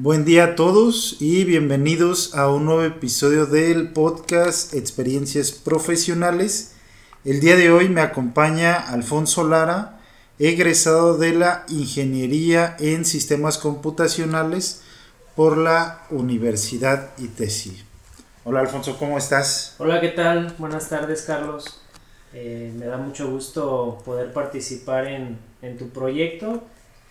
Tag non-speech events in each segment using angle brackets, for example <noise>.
Buen día a todos y bienvenidos a un nuevo episodio del podcast Experiencias Profesionales. El día de hoy me acompaña Alfonso Lara, egresado de la Ingeniería en Sistemas Computacionales por la Universidad ITESI. Hola Alfonso, ¿cómo estás? Hola, ¿qué tal? Buenas tardes, Carlos. Eh, me da mucho gusto poder participar en, en tu proyecto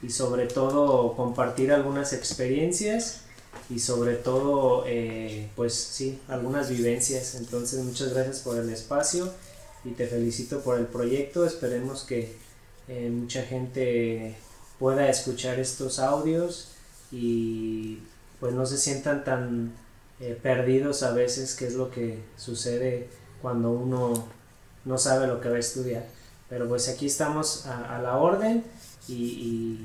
y sobre todo compartir algunas experiencias y sobre todo eh, pues sí algunas vivencias. Entonces muchas gracias por el espacio y te felicito por el proyecto. Esperemos que eh, mucha gente pueda escuchar estos audios y pues no se sientan tan eh, perdidos a veces que es lo que sucede cuando uno no sabe lo que va a estudiar. Pero pues aquí estamos a la orden y,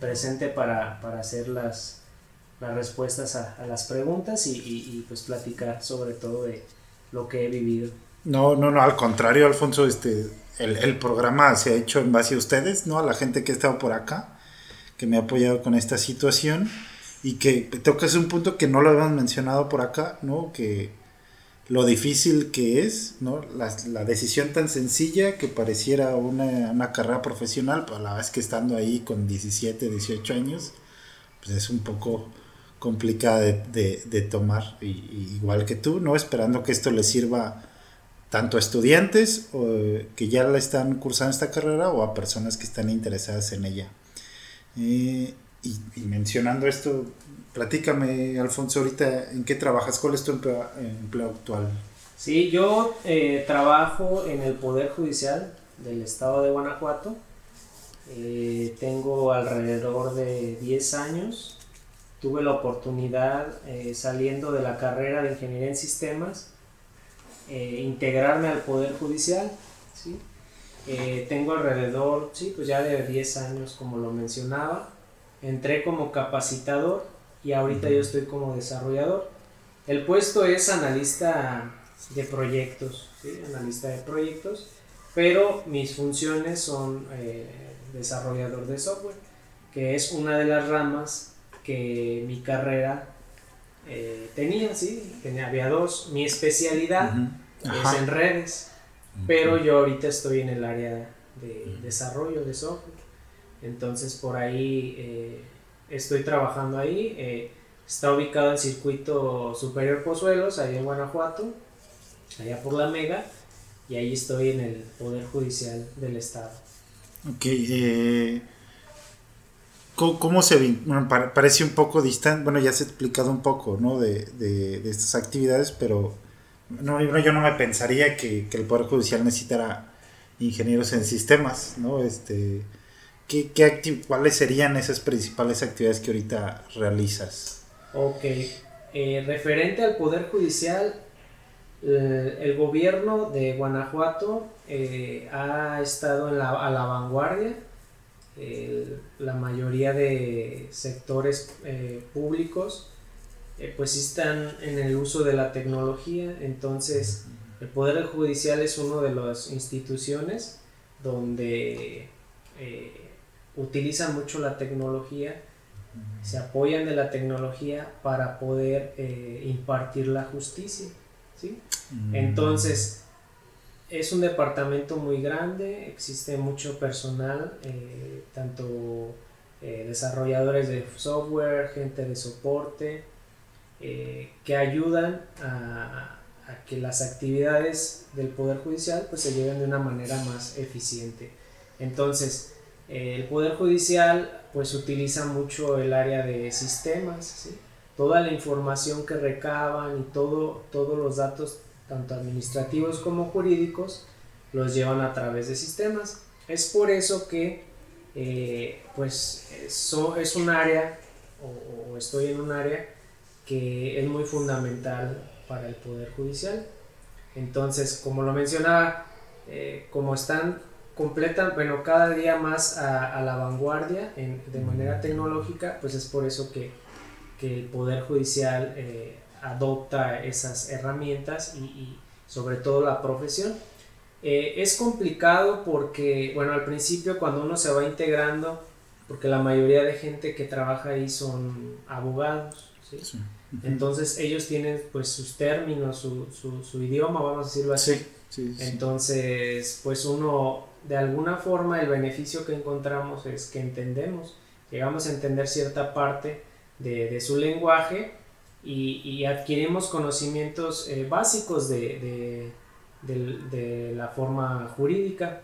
presente para, hacer las, las respuestas a, las preguntas y, pues platicar sobre todo de lo que he vivido. No, no, no, al contrario, Alfonso, este, el, programa se ha hecho en base a ustedes, ¿no? A la gente que ha estado por acá, que me ha apoyado con esta situación y que tocas un punto que no lo habían mencionado por acá, ¿no? Que lo difícil que es, ¿no? La, la decisión tan sencilla que pareciera una, una, carrera profesional, pero a la vez que estando ahí con 17, 18 años, pues es un poco complicada de, de, tomar, igual que tú, ¿no? Esperando que esto le sirva tanto a estudiantes o, que ya la están cursando esta carrera o a personas que están interesadas en ella. Eh, y, y, mencionando esto, Platícame, Alfonso, ahorita en qué trabajas, cuál es tu empleo, actual. Sí, yo eh, trabajo en el Poder Judicial del Estado de Guanajuato. Eh, tengo alrededor de 10 años. Tuve la oportunidad, eh, saliendo de la carrera de Ingeniería en Sistemas, integrarme al Poder Judicial. ¿sí? tengo alrededor, sí, pues ya de 10 años, como lo mencionaba. Entré como capacitador y ahorita yo estoy como desarrollador. El puesto es analista de proyectos, analista de proyectos, pero mis funciones son eh, desarrollador de software, que es una de las ramas que mi carrera eh, tenía, sí, tenía, había dos. Mi especialidad es en redes, pero yo ahorita estoy en el área de desarrollo de software. Entonces por ahí eh, estoy trabajando ahí. Eh, está ubicado en Circuito Superior Pozuelos, ahí en Guanajuato, allá por la Mega, y ahí estoy en el Poder Judicial del Estado. Ok, eh, ¿cómo, se bueno, parece un poco distante, bueno, ya se ha explicado un poco, ¿no? De, de, estas actividades, pero no, yo no me pensaría que, que el Poder Judicial necesitara ingenieros en sistemas, ¿no? Este, ¿Qué, ¿Cuáles serían esas principales actividades que ahorita realizas? Ok, eh, referente al Poder Judicial, eh, el gobierno de Guanajuato eh, ha estado en la, a la vanguardia. la mayoría de sectores públicos pues están en el uso de la tecnología, entonces el Poder Judicial es una de las instituciones donde utilizan mucho la tecnología, se apoyan de la tecnología para poder eh, impartir la justicia. ¿sí? Mm. Entonces, es un departamento muy grande, existe mucho personal, eh, tanto eh, desarrolladores de software, gente de soporte, que ayudan a, a, que las actividades del Poder Judicial pues, se lleven de una manera más eficiente. Entonces, el Poder Judicial pues utiliza mucho el área de sistemas, toda la información que recaban y todo, todos los datos, tanto administrativos como jurídicos, los llevan a través de sistemas. Es por eso que eh, pues eso es un área o, estoy en un área que es muy fundamental para el Poder Judicial. Entonces, como lo mencionaba, eh, como están completan, bueno, cada día más a, la vanguardia de manera tecnológica, pues es por eso que, el Poder Judicial eh, adopta esas herramientas y, sobre todo la profesión. Eh, es complicado porque, bueno, al principio cuando uno se va integrando, porque la mayoría de gente que trabaja ahí son abogados. Entonces ellos tienen pues sus términos, su, su, idioma, vamos a decirlo así. Entonces, pues uno, de alguna forma, el beneficio que encontramos es que entendemos, llegamos a entender cierta parte de, su lenguaje y, adquirimos conocimientos eh, básicos de, de, la forma jurídica.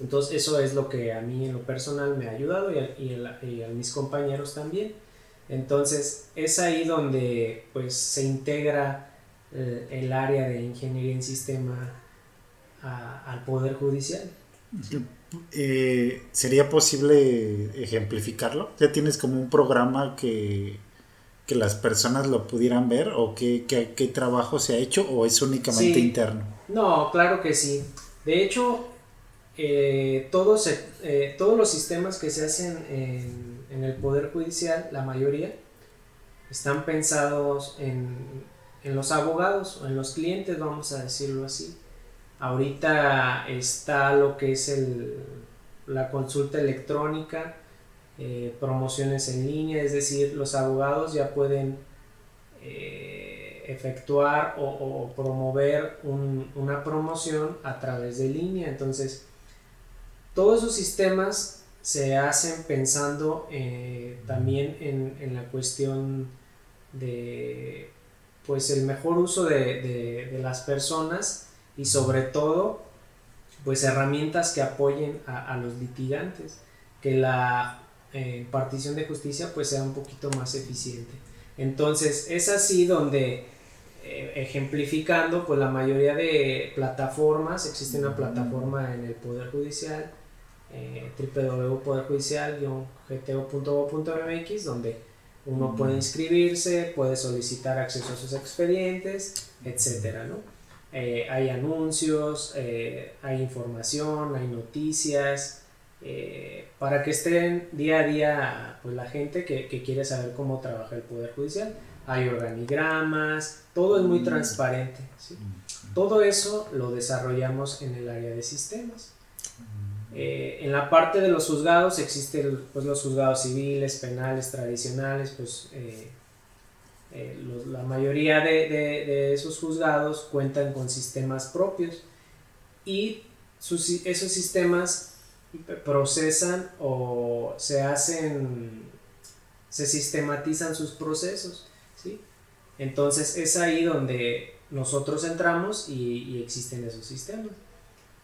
Entonces eso es lo que a mí en lo personal me ha ayudado y a, mis compañeros también. Entonces es ahí donde pues se integra eh, el área de ingeniería en sistema al Poder Judicial. Eh, ¿Sería posible ejemplificarlo? ¿Ya tienes como un programa que, que las personas lo pudieran ver o qué, qué, trabajo se ha hecho o es únicamente interno? No, claro que sí. De hecho, eh, todos, eh, todos los sistemas que se hacen en, en, el Poder Judicial, la mayoría, están pensados en, en los abogados o en los clientes, vamos a decirlo así. Ahorita está lo que es el, la consulta electrónica, eh, promociones en línea, es decir, los abogados ya pueden eh, efectuar o, promover una promoción a través de línea. Entonces, todos esos sistemas se hacen pensando eh, también en, en, la cuestión de pues el mejor uso de, de, de las personas y sobre todo pues herramientas que apoyen a, los litigantes, que la eh, partición de justicia pues sea un poquito más eficiente. Entonces es así donde eh, ejemplificando pues la mayoría de plataformas, existe una plataforma en el Poder Judicial, eh, www.poderjudicial-gto.gov.mx donde uno puede inscribirse, puede solicitar acceso a sus expedientes, etcétera, ¿no? Eh, hay anuncios, eh, hay información, hay noticias, eh, para que estén día a día pues, la gente que, que, quiere saber cómo trabaja el Poder Judicial. Hay organigramas, todo es muy mm. transparente. Mm. Todo eso lo desarrollamos en el área de sistemas. Mm. en la parte de los juzgados existen pues, los juzgados civiles, penales, tradicionales, pues eh, la mayoría de, esos juzgados cuentan con sistemas propios y esos sistemas procesan o se hacen, se sistematizan sus procesos. ¿sí? Entonces es ahí donde nosotros entramos y, existen esos sistemas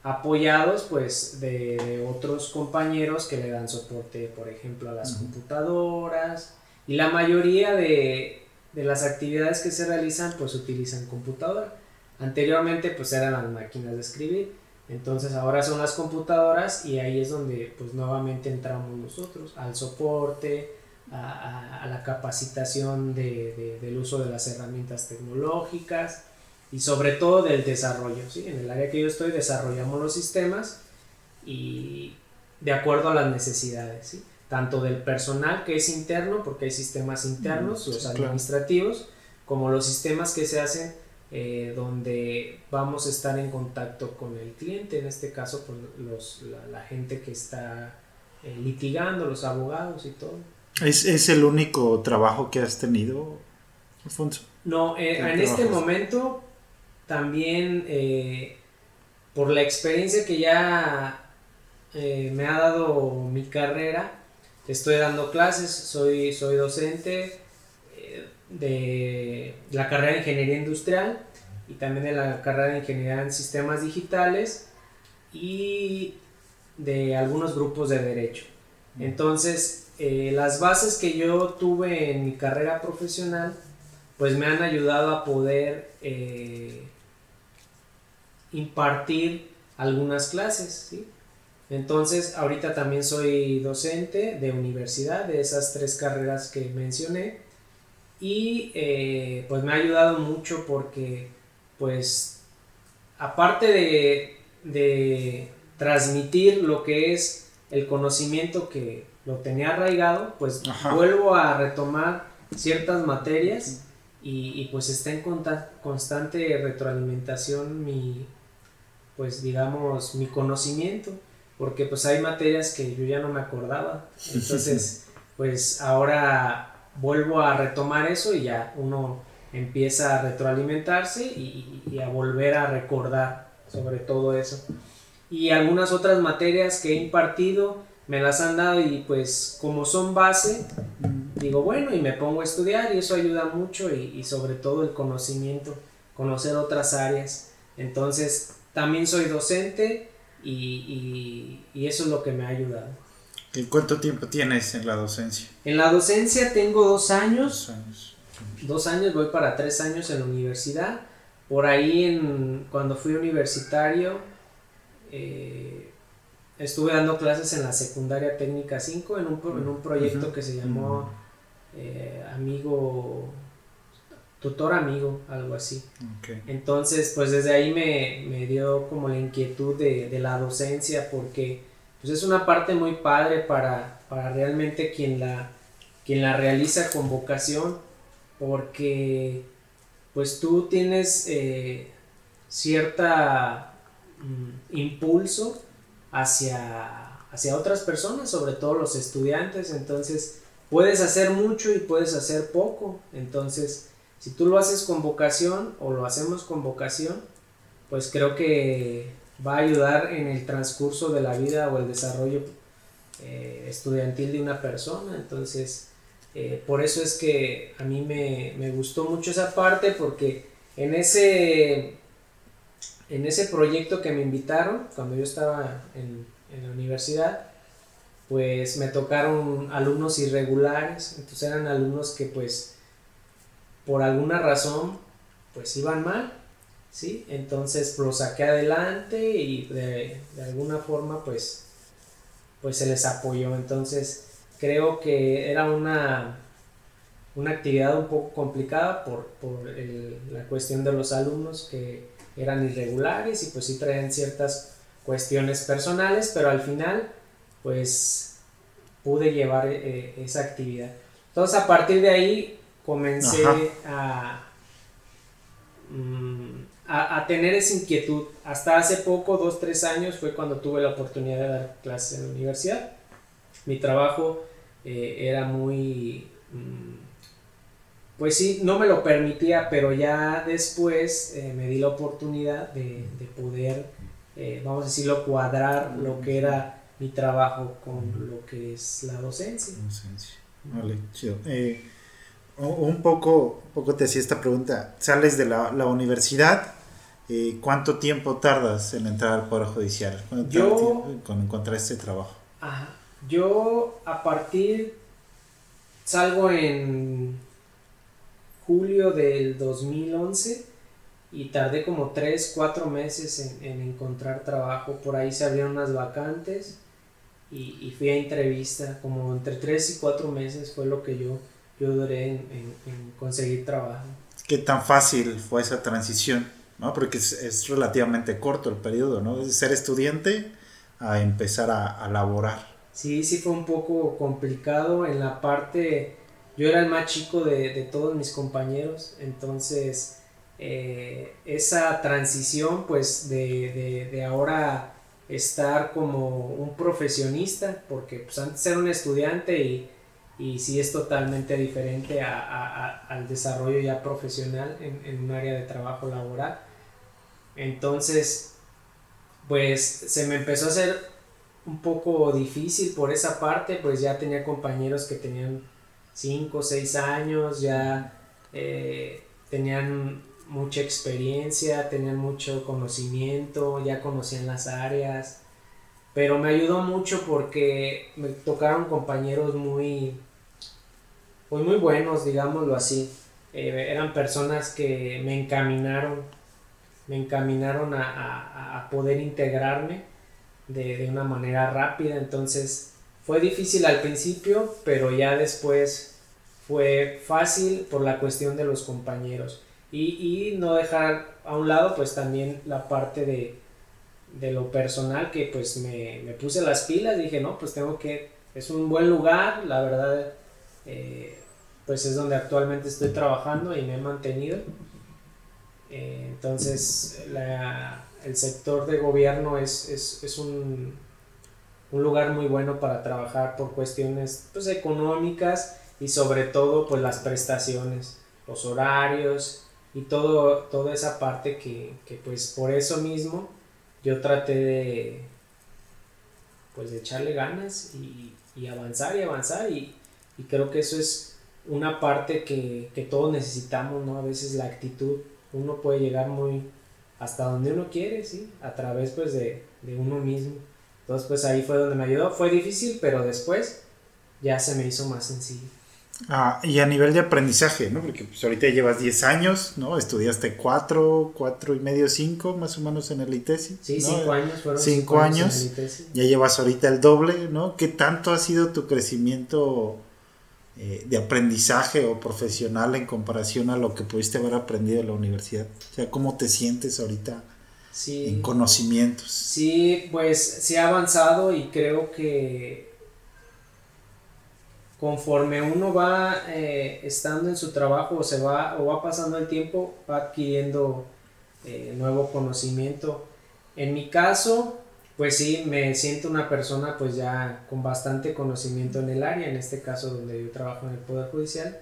apoyados pues de, otros compañeros que le dan soporte por ejemplo a las computadoras y la mayoría de, de las actividades que se realizan pues utilizan computadora. Anteriormente pues eran las máquinas de escribir, entonces ahora son las computadoras y ahí es donde pues nuevamente entramos nosotros al soporte, a, la capacitación de, del uso de las herramientas tecnológicas y sobre todo del desarrollo. ¿sí? En el área que yo estoy desarrollamos los sistemas y de acuerdo a las necesidades. ¿sí? Tanto del personal que es interno, porque hay sistemas internos, los administrativos, como los sistemas que se hacen eh, donde vamos a estar en contacto con el cliente, en este caso con los, la, gente que está eh, litigando, los abogados y todo. ¿Es, ¿Es, el único trabajo que has tenido, Alfonso? No, eh, en este momento también por la experiencia que ya me ha dado mi carrera, estoy dando clases, soy, soy docente eh, de la carrera de Ingeniería Industrial y también de la carrera de Ingeniería en Sistemas Digitales y de algunos grupos de Derecho. Entonces, eh, las bases que yo tuve en mi carrera profesional, pues me han ayudado a poder eh, impartir algunas clases. Entonces, ahorita también soy docente de universidad, de esas tres carreras que mencioné. Y eh, pues me ha ayudado mucho porque, pues, aparte de, transmitir lo que es el conocimiento que lo tenía arraigado, pues vuelvo a retomar ciertas materias y, pues está en constante retroalimentación mi, pues digamos, mi conocimiento. Porque pues hay materias que yo ya no me acordaba. <laughs> Entonces, pues ahora vuelvo a retomar eso y ya uno empieza a retroalimentarse y, y a volver a recordar sobre todo eso. Y algunas otras materias que he impartido me las han dado y pues como son base, digo bueno y me pongo a estudiar y eso ayuda mucho y, sobre todo el conocimiento, conocer otras áreas. Entonces también soy docente y, eso es lo que me ha ayudado. ¿Y cuánto tiempo tienes en la docencia? En la docencia tengo dos años. Dos años. Dos años, voy para tres años en la universidad. Por ahí, en, cuando fui universitario, eh, estuve dando clases en la secundaria técnica 5 en un, en un proyecto que se llamó eh, Amigo, Tutor Amigo, algo así. Entonces, pues desde ahí me, me, dio como la inquietud de, de, la docencia porque pues es una parte muy padre para, para realmente quien la, quien la realiza con vocación porque pues tú tienes eh, cierta mm, impulso hacia, hacia otras personas, sobre todo los estudiantes, entonces puedes hacer mucho y puedes hacer poco, entonces si tú lo haces con vocación o lo hacemos con vocación, pues creo que va a ayudar en el transcurso de la vida o el desarrollo eh, estudiantil de una persona, entonces eh, por eso es que a mí me, me, gustó mucho esa parte porque en ese, en ese proyecto que me invitaron, cuando yo estaba en, en la universidad, pues me tocaron alumnos irregulares, entonces eran alumnos que pues por alguna razón pues iban mal, ¿sí? Entonces los saqué adelante y de, alguna forma pues, pues se les apoyó, entonces creo que era una, una actividad un poco complicada por, la cuestión de los alumnos que eran irregulares y pues sí traían ciertas cuestiones personales, pero al final pues pude llevar eh, esa actividad. Entonces a partir de ahí comencé mm, a, a, tener esa inquietud. Hasta hace poco, dos, tres años, fue cuando tuve la oportunidad de dar clases en la universidad mi trabajo eh, era muy... Mm, pues sí, no me lo permitía, pero ya después eh, me di la oportunidad de, poder, eh, vamos a decirlo, cuadrar lo que era mi trabajo con lo que es la docencia. Vale, chido. Un, poco, poco te hacía esta pregunta. Sales de la, universidad, ¿cuánto tiempo tardas en entrar al Poder Judicial? Yo, cuando encontrar este trabajo. Ajá. Yo a partir, salgo en julio del 2011 y tardé como 3, 4 meses en, encontrar trabajo. Por ahí se abrieron unas vacantes y, fui a entrevista. Como entre 3 y 4 meses fue lo que yo, yo duré en, conseguir trabajo. ¿Qué tan fácil fue esa transición? ¿no? Porque es, relativamente corto el periodo, ¿no? De ser estudiante a empezar a, a laborar. Sí, sí fue un poco complicado en la parte, yo era el más chico de, todos mis compañeros, entonces eh, esa transición pues de, ahora estar como un profesionista, porque pues antes era un estudiante y, y sí es totalmente diferente al desarrollo ya profesional en, en un área de trabajo laboral. Entonces, pues se me empezó a hacer un poco difícil por esa parte, pues ya tenía compañeros que tenían 5 o 6 años, ya eh, tenían mucha experiencia, tenían mucho conocimiento, ya conocían las áreas, pero me ayudó mucho porque me tocaron compañeros muy, pues muy buenos, digámoslo así. Eh, eran personas que me encaminaron, me encaminaron a, a poder integrarme de, una manera rápida. Entonces fue difícil al principio, pero ya después fue fácil por la cuestión de los compañeros. Y, no dejar a un lado pues también la parte de, lo personal que pues me, puse las pilas, dije no, pues tengo que, es un buen lugar, la verdad eh, pues es donde actualmente estoy trabajando y me he mantenido. Eh, entonces la, el sector de gobierno es, es, es, un, un lugar muy bueno para trabajar por cuestiones pues, económicas y sobre todo pues las prestaciones, los horarios y todo, toda esa parte que, que pues por eso mismo yo traté de pues de echarle ganas y, y avanzar y avanzar y, y, creo que eso es una parte que, que, todos necesitamos, ¿no? A veces la actitud, uno puede llegar muy hasta donde uno quiere, ¿sí? A través pues de, de uno mismo. Entonces pues ahí fue donde me ayudó, fue difícil, pero después ya se me hizo más sencillo. Ah, y a nivel de aprendizaje, ¿no? Porque pues, ahorita llevas 10 años, ¿no? Estudiaste 4, 4 y medio, 5 más o menos en el ITESI. Sí, 5 años fueron 5 años. En el ITESI. Ya llevas ahorita el doble, ¿no? ¿Qué tanto ha sido tu crecimiento eh, de aprendizaje o profesional en comparación a lo que pudiste haber aprendido en la universidad? O sea, ¿cómo te sientes ahorita sí. en conocimientos? Sí, pues sí ha avanzado y creo que conforme uno va eh, estando en su trabajo o se va o va pasando el tiempo va adquiriendo eh, nuevo conocimiento. En mi caso pues sí me siento una persona pues ya con bastante conocimiento en el área en este caso donde yo trabajo en el poder judicial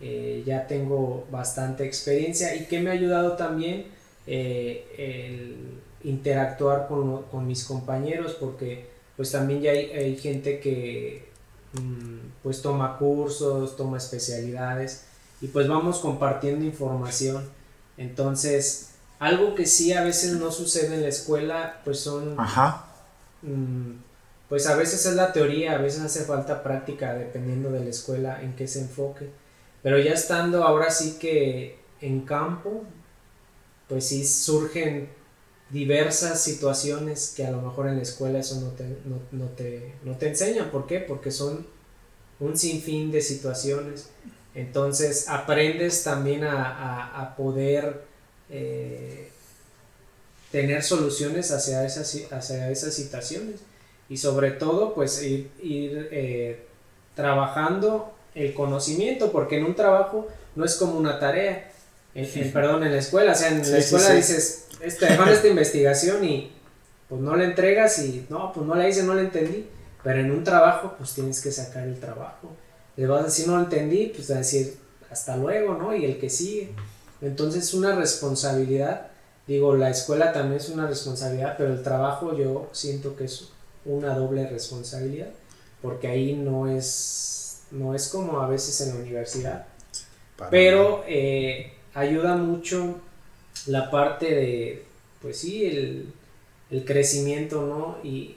eh, ya tengo bastante experiencia y que me ha ayudado también el interactuar con, con, mis compañeros porque pues también ya hay, hay gente que pues toma cursos, toma especialidades y pues vamos compartiendo información. Entonces, algo que sí a veces no sucede en la escuela, pues son... Ajá. Mm, pues a veces es la teoría, a veces hace falta práctica dependiendo de la escuela en qué se enfoque. Pero ya estando ahora sí que en campo, pues sí surgen diversas situaciones que a lo mejor en la escuela eso no te, no, te, no te enseñan. ¿Por qué? Porque son un sinfín de situaciones. Entonces aprendes también a, poder eh, tener soluciones hacia esas, hacia esas situaciones. Y sobre todo, pues ir, eh, trabajando el conocimiento, porque en un trabajo no es como una tarea. En, perdón, en la escuela, o sea, en la escuela dices, este, esta investigación y pues no la entregas y no, pues no la hice, no la entendí. Pero en un trabajo, pues tienes que sacar el trabajo. Le vas a decir, no lo entendí, pues a decir, hasta luego, ¿no? Y el que sigue. Entonces es una responsabilidad. Digo, la escuela también es una responsabilidad, pero el trabajo yo siento que es una doble responsabilidad, porque ahí no es, no es como a veces en la universidad. pero eh, ayuda mucho la parte de, pues sí, el, el crecimiento, ¿no? Y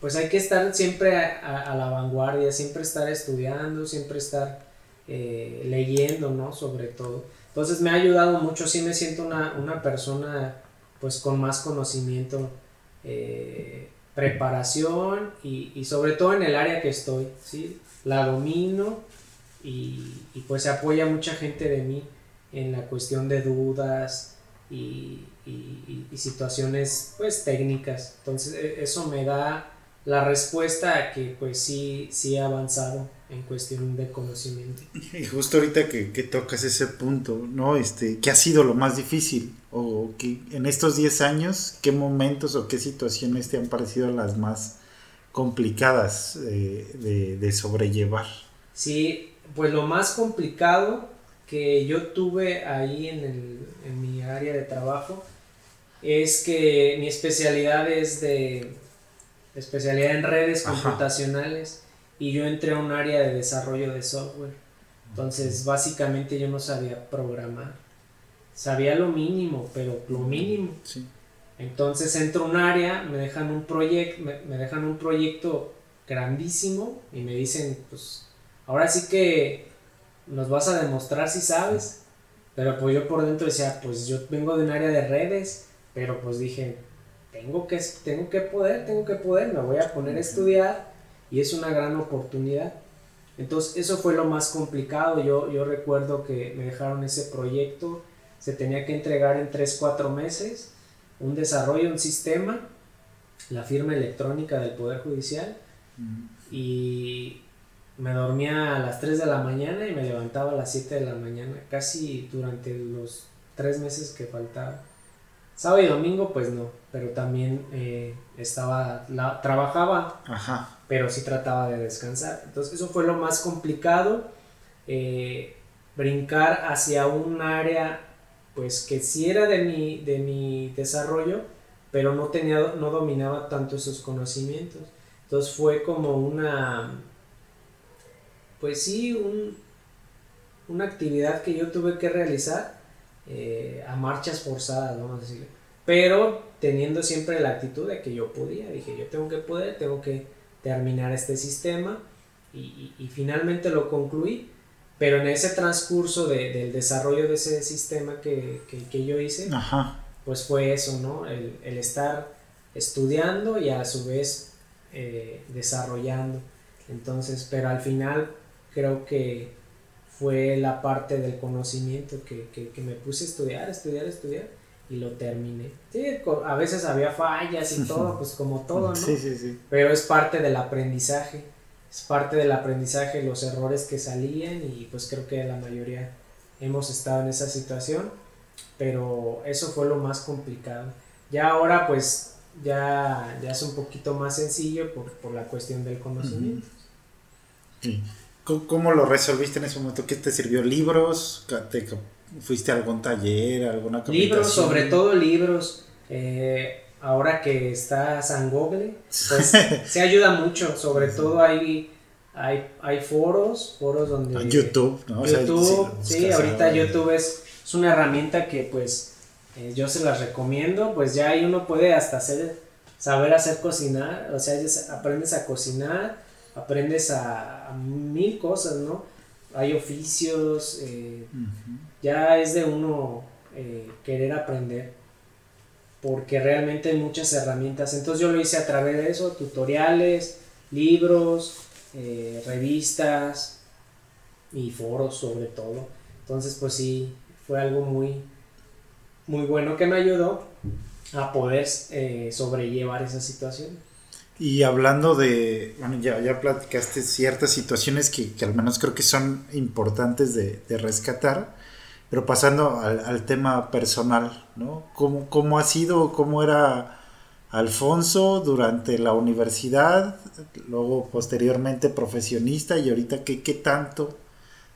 pues hay que estar siempre a, la vanguardia, siempre estar estudiando, siempre estar eh, leyendo, ¿no? Sobre todo. Entonces me ha ayudado mucho, sí me siento una, persona pues con más conocimiento, eh, preparación y, sobre todo en el área que estoy, ¿sí? La domino y, y pues se apoya mucha gente de mí en la cuestión de dudas y, y, situaciones pues técnicas. Entonces e, eso me da la respuesta a que pues sí, sí he avanzado en cuestión de conocimiento. Y justo ahorita que, que, tocas ese punto, ¿no? Este, ¿Qué ha sido lo más difícil? O que en estos 10 años, ¿qué momentos o qué situaciones te han parecido las más complicadas eh, de, de sobrellevar? Sí, pues lo más complicado que yo tuve ahí en, el, en mi área de trabajo es que mi especialidad es de especialidad en redes computacionales y yo entré a un área de desarrollo de software. Entonces, básicamente yo no sabía programar. Sabía lo mínimo, pero lo mínimo. Entonces entro a un área, me dejan un proyecto, me, dejan un proyecto grandísimo y me dicen, pues, ahora sí que nos vas a demostrar si sabes. Pero pues yo por dentro decía, pues yo vengo de un área de redes, pero pues dije, tengo que, tengo que poder, tengo que poder, me voy a poner a estudiar y es una gran oportunidad. Entonces eso fue lo más complicado, yo, yo recuerdo que me dejaron ese proyecto, se tenía que entregar en 3-4 meses, un desarrollo, un sistema, la firma electrónica del Poder Judicial y me dormía a las 3 de la mañana y me levantaba a las 7 de la mañana, casi durante los 3 meses que faltaba. Sábado y domingo, pues no, pero también eh, estaba, la, trabajaba, pero sí trataba de descansar. Entonces eso fue lo más complicado, eh, brincar hacia un área, pues que sí era de mi, de mi desarrollo, pero no tenía, no dominaba tanto esos conocimientos. Entonces fue como una, pues sí, un, una actividad que yo tuve que realizar eh, a marchas forzadas, vamos a decir. Pero teniendo siempre la actitud de que yo podía, dije, yo tengo que poder, tengo que terminar este sistema y, y, finalmente lo concluí. Pero en ese transcurso de, del desarrollo de ese sistema que, que, que yo hice, pues fue eso, ¿no? El, el, estar estudiando y a su vez eh, desarrollando. Entonces, pero al final creo que fue la parte del conocimiento que, que, me puse a estudiar, estudiar, estudiar y lo terminé. Sí, a veces había fallas y <laughs> todo, pues como todo, ¿no? Sí, sí, sí. Pero es parte del aprendizaje, es parte del aprendizaje los errores que salían y pues creo que la mayoría hemos estado en esa situación, pero eso fue lo más complicado. Ya ahora pues ya, ya es un poquito más sencillo por, por la cuestión del conocimiento. Sí. ¿Cómo lo resolviste en ese momento? ¿Qué te sirvió? ¿Libros? ¿Te ¿Fuiste a algún taller, alguna Libros, sobre todo libros. Eh, ahora que está San Google, pues <laughs> se ayuda mucho. Sobre todo hay, hay, hay foros, foros donde... YouTube, ¿no? YouTube, sí, ahorita YouTube es, es, una herramienta que pues eh, yo se las recomiendo. Pues ya ahí uno puede hasta hacer, saber hacer cocinar. O sea, aprendes a cocinar aprendes a, mil cosas, ¿no? Hay oficios, eh, ya es de uno eh, querer aprender, porque realmente hay muchas herramientas. Entonces yo lo hice a través de eso, tutoriales, libros, eh, revistas y foros sobre todo. Entonces pues sí, fue algo muy, muy bueno que me ayudó a poder sobrellevar esa situación. Y hablando de, bueno, ya, ya platicaste ciertas situaciones que, que al menos creo que son importantes de, de rescatar, pero pasando al, al, tema personal, ¿no? ¿Cómo, ¿Cómo ha sido, cómo era Alfonso durante la universidad, luego posteriormente profesionista y ahorita qué, qué tanto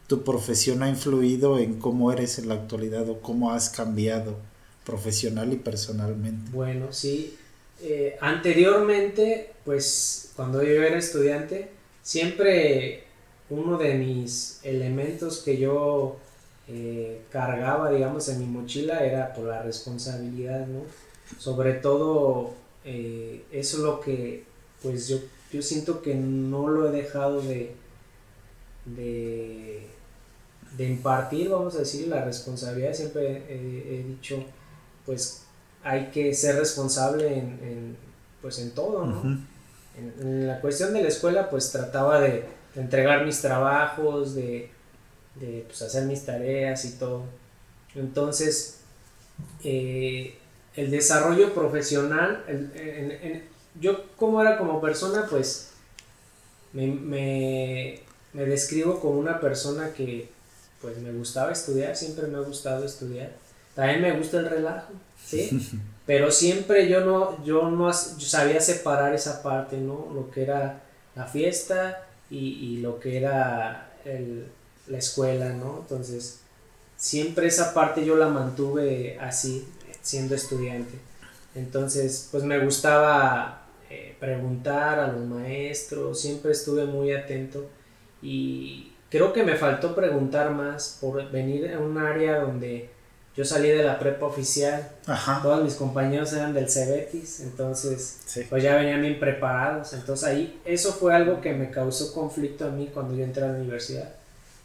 tu profesión ha influido en cómo eres en la actualidad o cómo has cambiado profesional y personalmente? Bueno, sí, eh, anteriormente, pues cuando yo era estudiante, siempre uno de mis elementos que yo eh, cargaba, digamos, en mi mochila era por la responsabilidad, ¿no? Sobre todo, eh, eso es lo que, pues yo, yo siento que no lo he dejado de, de, impartir, vamos a decir, la responsabilidad. Siempre he dicho, pues hay que ser responsable en, pues en todo, ¿no? en, la cuestión de la escuela, pues trataba de, entregar mis trabajos, de, pues, hacer mis tareas y todo. Entonces, eh, el desarrollo profesional, yo como era como persona, pues me, me, me describo como una persona que pues me gustaba estudiar, siempre me ha gustado estudiar. También me gusta el relajo. <laughs> Pero siempre yo no, yo no sabía separar esa parte, ¿no? Lo que era la fiesta y, lo que era la escuela, ¿no? Entonces, siempre esa parte yo la mantuve así, siendo estudiante. Entonces, pues me gustaba eh, preguntar a los maestros, siempre estuve muy atento y creo que me faltó preguntar más por venir a un área donde yo salí de la prepa oficial, todos mis compañeros eran del Cebetis, entonces pues ya venían bien preparados, entonces ahí eso fue algo que me causó conflicto a mí cuando yo entré a la universidad.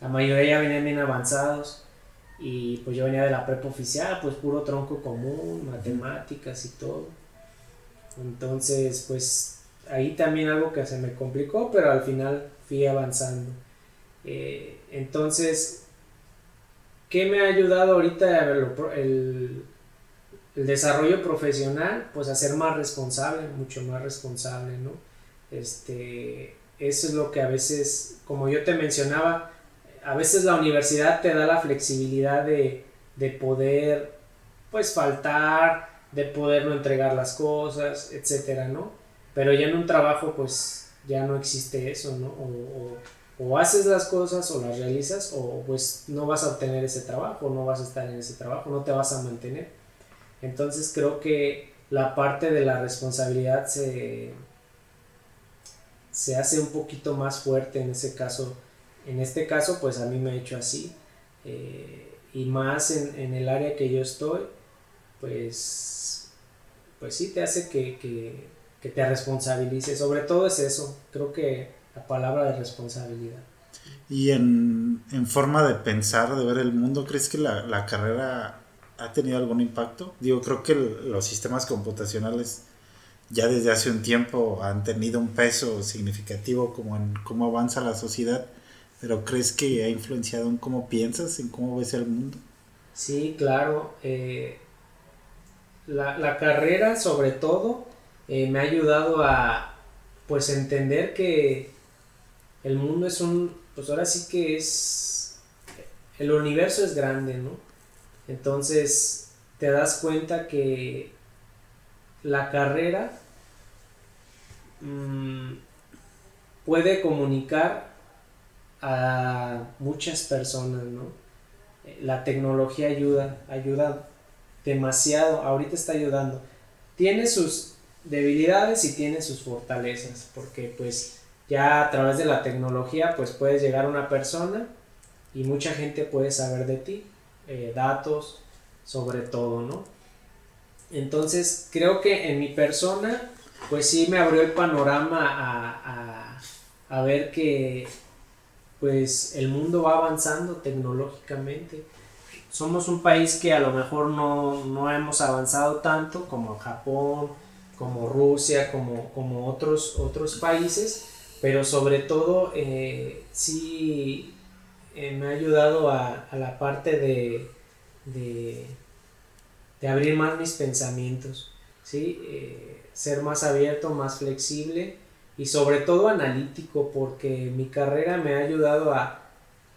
La mayoría ya venían bien avanzados y pues yo venía de la prepa oficial, pues puro tronco común, matemáticas y todo. Entonces pues ahí también algo que se me complicó, pero al final fui avanzando. Eh, entonces ¿Qué me ha ayudado ahorita el, el, desarrollo profesional? Pues a ser más responsable, mucho más responsable, ¿no? Este, eso es lo que a veces, como yo te mencionaba, a veces la universidad te da la flexibilidad de, de poder, pues, faltar, de poder no entregar las cosas, etcétera, ¿no? Pero ya en un trabajo, pues ya no existe eso, ¿no? Haces las cosas o las realizas o pues no vas a obtener ese trabajo, no vas a estar en ese trabajo, no te vas a mantener. Entonces creo que la parte de la responsabilidad se, se hace un poquito más fuerte en ese caso. En este caso, pues a mí me ha hecho así. Eh, y más en, en, el área que yo estoy, pues, pues sí te hace que, que, que te responsabilice. Sobre todo es eso, creo que la palabra de responsabilidad. Y en, en, forma de pensar, de ver el mundo, ¿crees que la, la carrera ha tenido algún impacto? Digo, creo que los sistemas computacionales ya desde hace un tiempo han tenido un peso significativo como en cómo avanza la sociedad, pero ¿crees que ha influenciado en cómo piensas, en cómo ves el mundo? Sí, claro. Eh, la, la, carrera sobre todo eh, me ha ayudado a pues entender que el mundo es un, pues ahora sí que es, el universo es grande, ¿no? Entonces te das cuenta que la carrera mmm, puede comunicar a muchas personas, ¿no? La tecnología ayuda, ayuda demasiado, ahorita está ayudando. Tiene sus debilidades y tiene sus fortalezas, porque pues ya a través de la tecnología pues puedes llegar a una persona y mucha gente puede saber de ti, eh, datos, sobre todo, ¿no? Entonces creo que en mi persona pues sí me abrió el panorama a, a, a ver que pues el mundo va avanzando tecnológicamente. Somos un país que a lo mejor no, no hemos avanzado tanto como Japón, como Rusia, como, como otros, otros países, pero sobre todo eh, sí eh, me ha ayudado a, a la parte de, de, de, abrir más mis pensamientos, ¿sí? Eh, ser más abierto, más flexible y sobre todo analítico, porque mi carrera me ha ayudado a,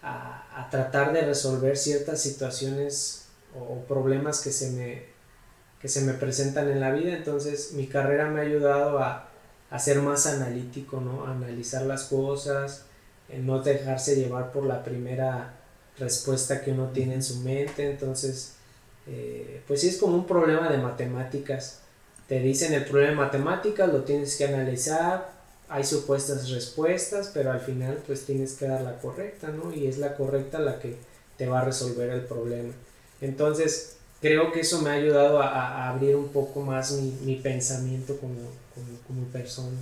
a, a tratar de resolver ciertas situaciones o problemas que se me, que se me presentan en la vida. Entonces mi carrera me ha ayudado a, a ser más analítico, ¿no? Analizar las cosas, en no dejarse llevar por la primera respuesta que uno tiene en su mente. Entonces, eh, pues sí es como un problema de matemáticas. Te dicen el problema de matemáticas, lo tienes que analizar, hay supuestas respuestas, pero al final pues tienes que dar la correcta, ¿no? Y es la correcta la que te va a resolver el problema. Entonces, creo que eso me ha ayudado a, a abrir un poco más mi, mi pensamiento como, como, como, persona.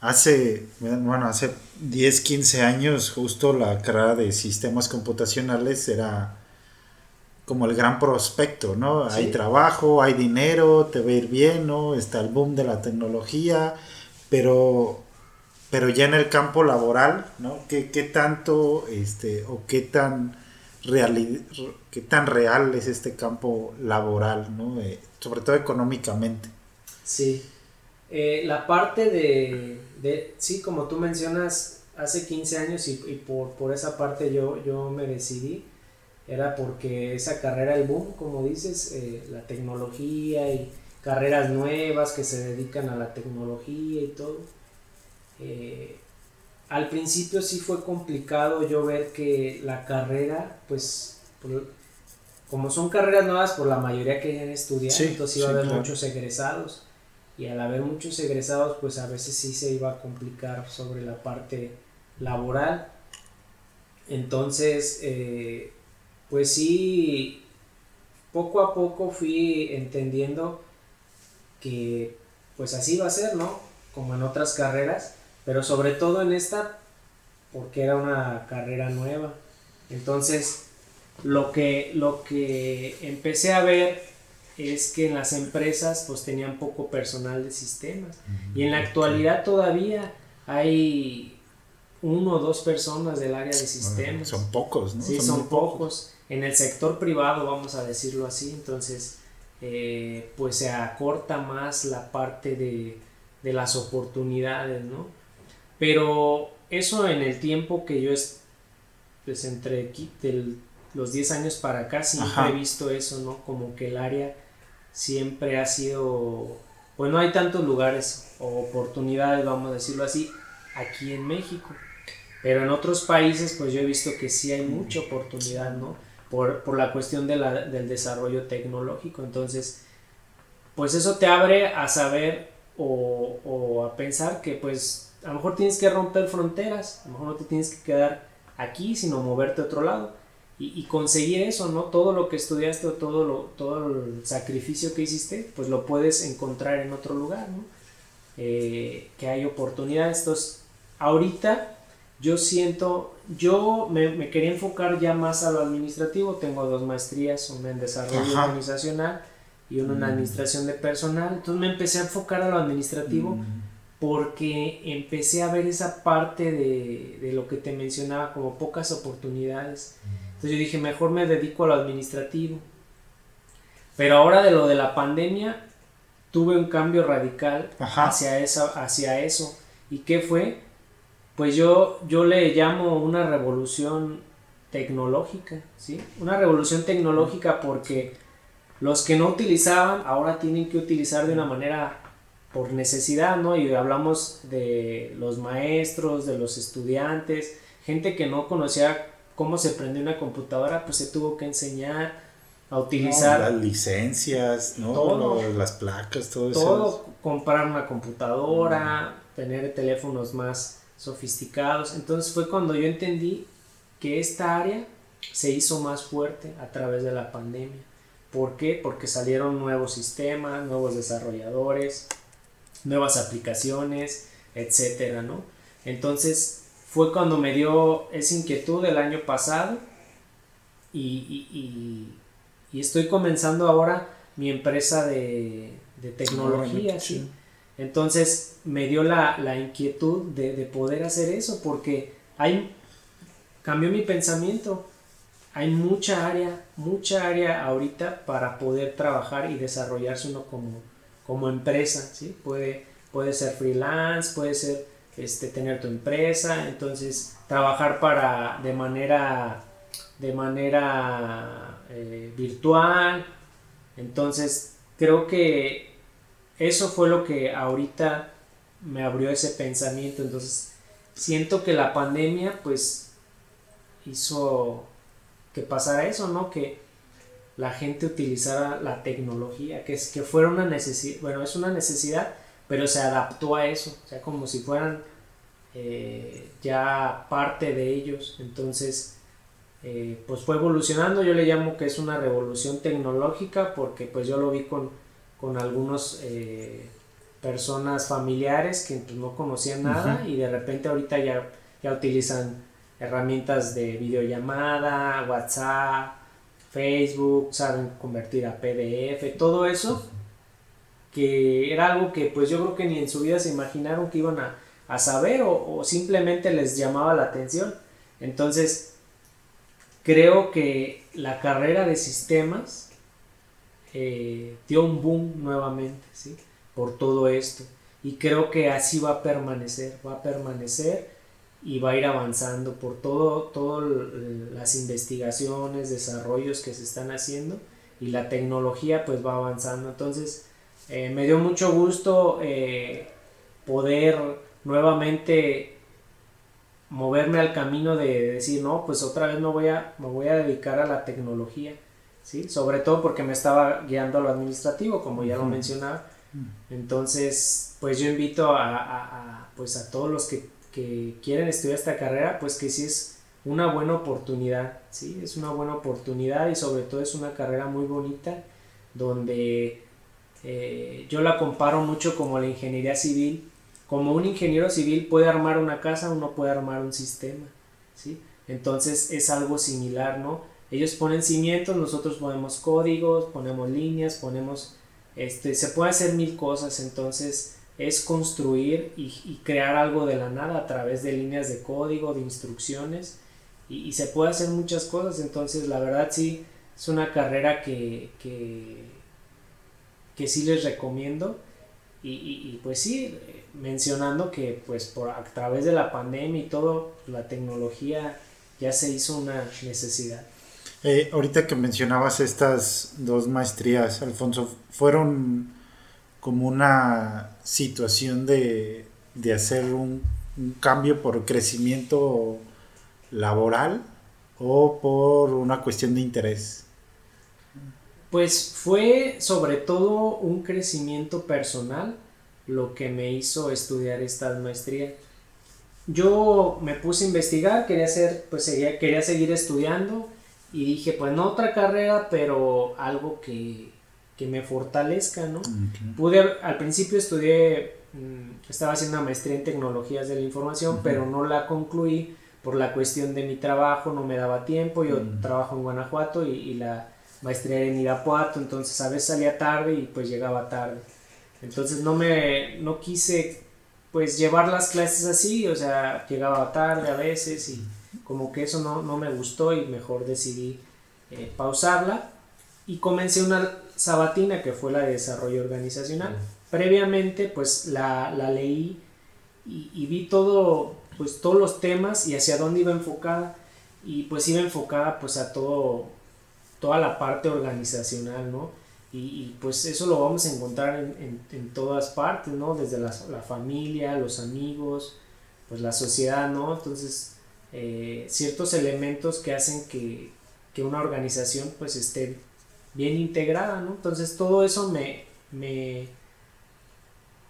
Hace, bueno, hace 10, 15 años justo la carrera de sistemas computacionales era como el gran prospecto, ¿no? Sí. Hay trabajo, hay dinero, te va a ir bien, ¿no? Está el boom de la tecnología, pero, pero ya en el campo laboral, ¿no? ¿Qué, qué tanto, este, o qué tan real, qué tan real es este campo laboral, ¿no? Eh, sobre todo económicamente. Sí, eh, la parte de, de, sí, como tú mencionas, hace 15 años y, y por, por, esa parte yo, yo me decidí, era porque esa carrera, el boom, como dices, eh, la tecnología y carreras nuevas que se dedican a la tecnología y todo. Eh, al principio sí fue complicado yo ver que la carrera, pues, por, como son carreras nuevas por la mayoría que han estudiado, sí, entonces iba sí, a haber claro. muchos egresados. Y al haber muchos egresados, pues a veces sí se iba a complicar sobre la parte laboral. Entonces, eh, pues sí, poco a poco fui entendiendo que pues así va a ser, ¿no? Como en otras carreras pero sobre todo en esta porque era una carrera nueva. Entonces, lo que, lo que empecé a ver es que en las empresas pues tenían poco personal de sistemas. Y en la actualidad todavía hay uno o dos personas del área de sistemas. Son pocos, ¿no? Sí, son, son pocos. pocos. En el sector privado, vamos a decirlo así, entonces eh, pues se acorta más la parte de, de las oportunidades, ¿no? Pero eso en el tiempo que yo es, pues entre del, los 10 años para acá siempre Ajá. he visto eso, ¿no? Como que el área siempre ha sido, pues no hay tantos lugares o oportunidades, vamos a decirlo así, aquí en México. Pero en otros países, pues yo he visto que sí hay mucha oportunidad, ¿no? Por, por la cuestión de la, del desarrollo tecnológico. Entonces, pues eso te abre a saber o, o, a pensar que pues a lo mejor tienes que romper fronteras, a lo mejor no te tienes que quedar aquí, sino moverte a otro lado. Y, y conseguir eso, ¿no? Todo lo que estudiaste o todo, lo, todo el sacrificio que hiciste, pues lo puedes encontrar en otro lugar, ¿no? Eh, que hay oportunidades. Entonces, ahorita yo siento, yo me, quería enfocar ya más a lo administrativo, tengo dos maestrías, una en desarrollo organizacional y una en mm. administración de personal, entonces me empecé a enfocar a lo administrativo mm. porque empecé a ver esa parte de, de, lo que te mencionaba como pocas oportunidades, entonces yo dije, mejor me dedico a lo administrativo, pero ahora de lo de la pandemia tuve un cambio radical hacia, esa, hacia eso, ¿y qué fue? pues yo, yo le llamo una revolución tecnológica, ¿sí? Una revolución tecnológica porque los que no utilizaban ahora tienen que utilizar de una manera por necesidad, ¿no? Y hablamos de los maestros, de los estudiantes, gente que no conocía cómo se prende una computadora, pues se tuvo que enseñar a utilizar las licencias, ¿no? las placas, todo, eso. Todo, comprar una computadora, tener teléfonos más sofisticados. Entonces fue cuando yo entendí que esta área se hizo más fuerte a través de la pandemia. ¿Por qué? Porque salieron nuevos sistemas, nuevos desarrolladores, nuevas aplicaciones, etcétera, ¿no? Entonces fue cuando me dio esa inquietud el año pasado y, estoy comenzando ahora mi empresa de, de tecnología, ¿sí? Entonces me dio la, inquietud de, poder hacer eso porque hay, cambió mi pensamiento. Hay mucha área, mucha área ahorita para poder trabajar y desarrollarse uno como, como empresa, ¿sí? Puede, puede ser freelance, puede ser este, tener tu empresa, entonces trabajar para, de manera, de manera eh, virtual. Entonces creo que eso fue lo que ahorita me abrió ese pensamiento. Entonces, siento que la pandemia, pues, hizo que pasara eso, ¿no? Que la gente utilizara la tecnología, que es que fuera una necesidad, bueno, es una necesidad, pero se adaptó a eso, o sea, como si fueran eh, ya parte de ellos. Entonces, eh, pues fue evolucionando, yo le llamo que es una revolución tecnológica, porque pues yo lo vi con con algunos eh, personas familiares que pues, no conocían nada y de repente ahorita ya, ya utilizan herramientas de videollamada, WhatsApp, Facebook, saben convertir a PDF, todo eso que era algo que pues yo creo que ni en su vida se imaginaron que iban a, a saber o, simplemente les llamaba la atención. Entonces, creo que la carrera de sistemas eh, dio un boom nuevamente, ¿sí? Por todo esto. Y creo que así va a permanecer, va a permanecer y va a ir avanzando por todo, todas las investigaciones, desarrollos que se están haciendo y la tecnología pues va avanzando. Entonces, eh, me dio mucho gusto eh, poder nuevamente moverme al camino de decir, no, pues otra vez me voy a, me voy a dedicar a la tecnología sobre todo porque me estaba guiando a lo administrativo, como ya lo mencionaba. Entonces, pues yo invito a, pues a todos los que, quieren estudiar esta carrera, pues que sí es una buena oportunidad, ¿sí? Es una buena oportunidad y sobre todo es una carrera muy bonita donde eh, yo la comparo mucho como la ingeniería civil. Como un ingeniero civil puede armar una casa, uno puede armar un sistema, ¿sí? Entonces es algo similar, ¿no? Ellos ponen cimientos, nosotros ponemos códigos, ponemos líneas, ponemos, este, se puede hacer mil cosas, entonces es construir y, crear algo de la nada a través de líneas de código, de instrucciones, y, se puede hacer muchas cosas, entonces la verdad sí, es una carrera que, que, que sí les recomiendo, y, y, pues sí, mencionando que pues por a través de la pandemia y todo, la tecnología ya se hizo una necesidad. Eh, ahorita que mencionabas estas dos maestrías, Alfonso, ¿fueron como una situación de, hacer un, cambio por crecimiento laboral o por una cuestión de interés? Pues fue sobre todo un crecimiento personal lo que me hizo estudiar esta maestría. Yo me puse a investigar, quería hacer, pues quería seguir estudiando y dije, pues no otra carrera, pero algo que, me fortalezca, ¿no? Pude, al principio estudié, mm, estaba haciendo una maestría en tecnologías de la información, pero no la concluí por la cuestión de mi trabajo, no me daba tiempo, yo trabajo en Guanajuato y, la maestría en Irapuato, entonces a veces salía tarde y pues llegaba tarde. Entonces no me, no quise pues llevar las clases así, o sea, llegaba tarde a veces y como que eso no, me gustó y mejor decidí eh, pausarla y comencé una sabatina que fue la de desarrollo organizacional. Previamente pues la, leí y, vi todo, pues todos los temas y hacia dónde iba enfocada y pues iba enfocada pues a todo, toda la parte organizacional, ¿no? Y, pues eso lo vamos a encontrar en, todas partes, ¿no? Desde la, la, familia, los amigos, pues la sociedad, ¿no? Entonces eh, ciertos elementos que hacen que, una organización pues esté bien integrada, ¿no? Entonces todo eso me, me,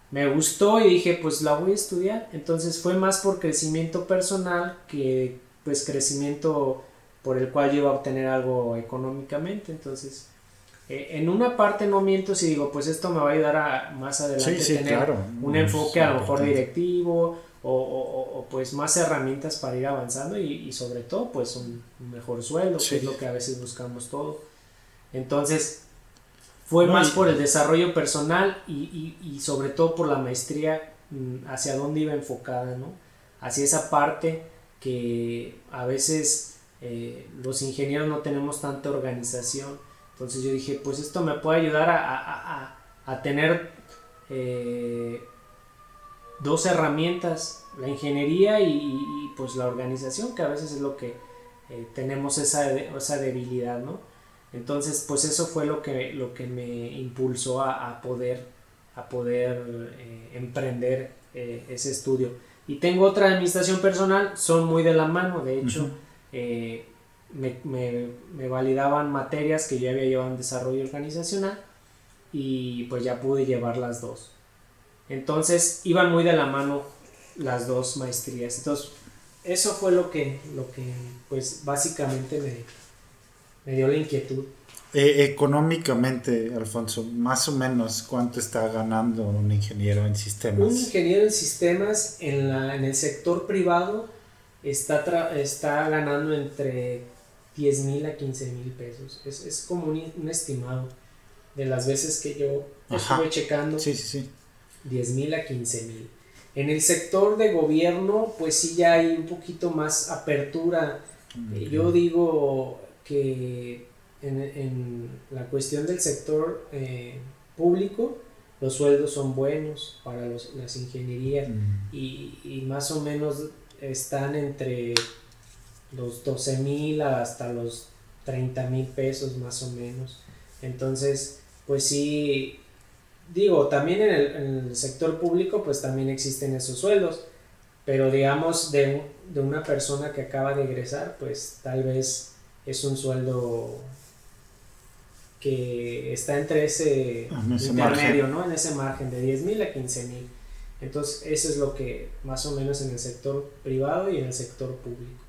me gustó y dije pues la voy a estudiar. Entonces fue más por crecimiento personal que pues crecimiento por el cual yo iba a obtener algo económicamente. Entonces eh, en una parte no miento si digo pues esto me va a ayudar a más adelante tener un enfoque a lo mejor directivo o, pues más herramientas para ir avanzando y, sobre todo pues un, mejor sueldo, que es lo que a veces buscamos todo. Entonces, fue más por el desarrollo personal y, sobre todo por la maestría mm, hacia dónde iba enfocada, ¿no? Hacia esa parte que a veces eh, los ingenieros no tenemos tanta organización. Entonces yo dije, pues esto me puede ayudar a, tener eh, dos herramientas, la ingeniería y, pues la organización, que a veces es lo que eh, tenemos esa, esa debilidad, ¿no? Entonces, pues eso fue lo que, lo que me impulsó a, poder, a poder emprender ese estudio. Y tengo otra administración personal, son muy de la mano, de hecho, me, me, validaban materias que yo había llevado en desarrollo organizacional y pues ya pude llevar las dos. Entonces iban muy de la mano las dos maestrías. Entonces, eso fue lo que, lo que pues básicamente me, me dio la inquietud. Eh, económicamente, Alfonso, más o menos cuánto está ganando un ingeniero en sistemas. Un ingeniero en sistemas en, la, en el sector privado está, está ganando entre 10 mil a 15 mil pesos. Es, es como un, estimado de las veces que yo estuve checando. Sí, sí, sí. 10 mil a 15 mil. En el sector de gobierno, pues sí ya hay un poquito más apertura. Eh, yo digo que en, la cuestión del sector eh, público, los sueldos son buenos para las ingenierías y, y, más o menos están entre los 12 mil hasta los 30 mil pesos más o menos. Entonces, pues sí, digo, también en el, sector público pues también existen esos sueldos, pero digamos de, una persona que acaba de egresar pues tal vez es un sueldo que está entre ese, intermedio, ¿no? En ese margen de 10 mil a 15 mil. Entonces, eso es lo que más o menos en el sector privado y en el sector público.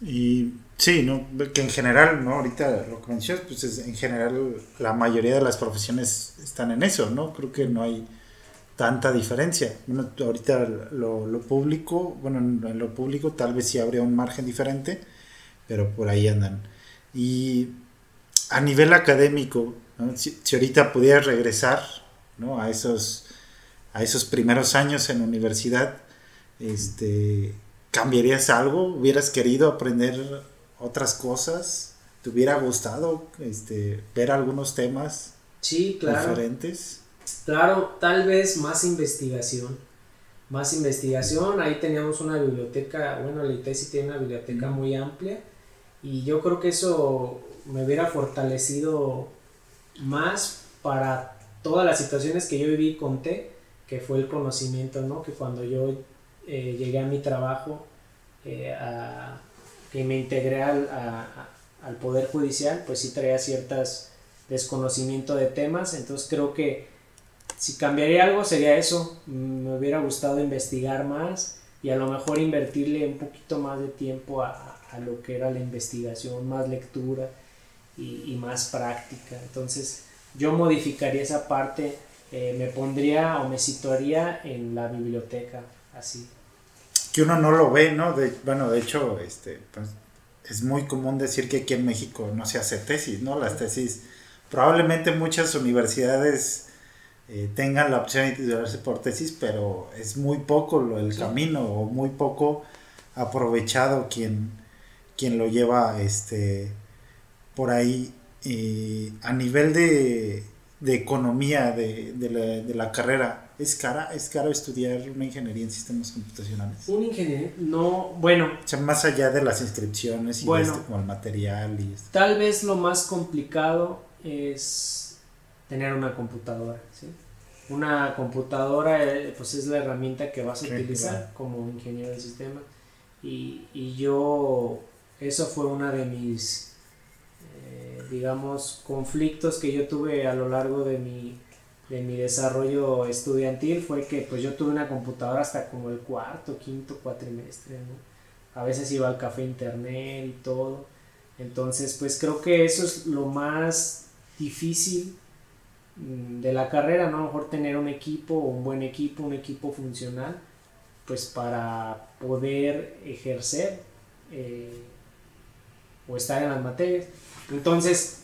Y sí, ¿no? que en general, ¿no? ahorita lo que mencionas, pues es, en general la mayoría de las profesiones están en eso, ¿no? Creo que no hay tanta diferencia. Bueno, ahorita lo, lo público, bueno, en, lo público tal vez sí habría un margen diferente, pero por ahí andan. Y a nivel académico, si, si, ahorita pudieras regresar ¿no? a, esos, a esos primeros años en universidad, este, ¿Cambiarías algo? ¿Hubieras querido aprender otras cosas? ¿Te hubiera gustado este, ver algunos temas sí, claro. diferentes? Claro, tal vez más investigación. Más investigación. Ahí teníamos una biblioteca, bueno, la ITESI tiene una biblioteca muy amplia Y yo creo que eso me hubiera fortalecido más para todas las situaciones que yo viví y conté, que fue el conocimiento, ¿no? Que cuando yo eh, llegué a mi trabajo, eh, que me integré al, al Poder Judicial, pues sí traía ciertas desconocimiento de temas, entonces creo que si cambiaría algo sería eso, me hubiera gustado investigar más y a lo mejor invertirle un poquito más de tiempo a, lo que era la investigación, más lectura y, más práctica. Entonces yo modificaría esa parte, eh, me pondría o me situaría en la biblioteca, así. Que uno no lo ve, ¿no? De, bueno, de hecho, este, pues, es muy común decir que aquí en México no se hace tesis, ¿no? Las tesis, probablemente muchas universidades eh, tengan la opción de titularse por tesis, pero es muy poco lo, el camino o muy poco aprovechado quien, quien lo lleva este, por ahí. a nivel de, de economía de, de, la, de, la, carrera, ¿es cara, ¿es caro estudiar una ingeniería en sistemas computacionales? Un ingeniero, no, bueno. O sea, más allá de las inscripciones y bueno, como el material y Tal vez lo más complicado es tener una computadora, ¿sí? Una computadora eh, pues es la herramienta que vas a utilizar como ingeniero de sistema y, y, yo, eso fue una de mis, digamos, conflictos que yo tuve a lo largo de mi, de mi desarrollo estudiantil fue que pues yo tuve una computadora hasta como el cuarto, quinto cuatrimestre. A veces iba al café internet y todo. Entonces, pues creo que eso es lo más difícil Mm, de la carrera, ¿no? A lo mejor tener un equipo, un buen equipo, un equipo funcional, pues para poder ejercer eh, o estar en las materias. Entonces,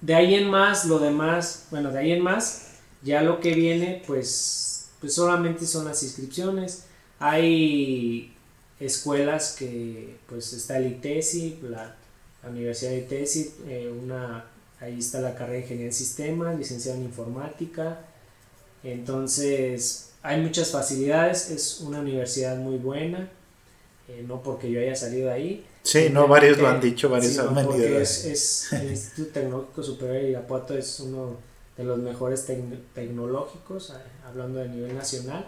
de ahí en más, lo demás, bueno, de ahí en más, ya lo que viene, pues, pues solamente son las inscripciones. Hay escuelas que, pues está el ITESI, la, Universidad de ITESI, eh, una Ahí está la carrera de Ingeniería en Sistemas, licenciado en Informática. Entonces, hay muchas facilidades, es una universidad muy buena, eh, no porque yo haya salido ahí. Sí, no, varios lo han dicho, varios han venido. Es, es, el Instituto Tecnológico Superior de Irapuato es uno de los mejores tecnológicos, eh, hablando a nivel nacional.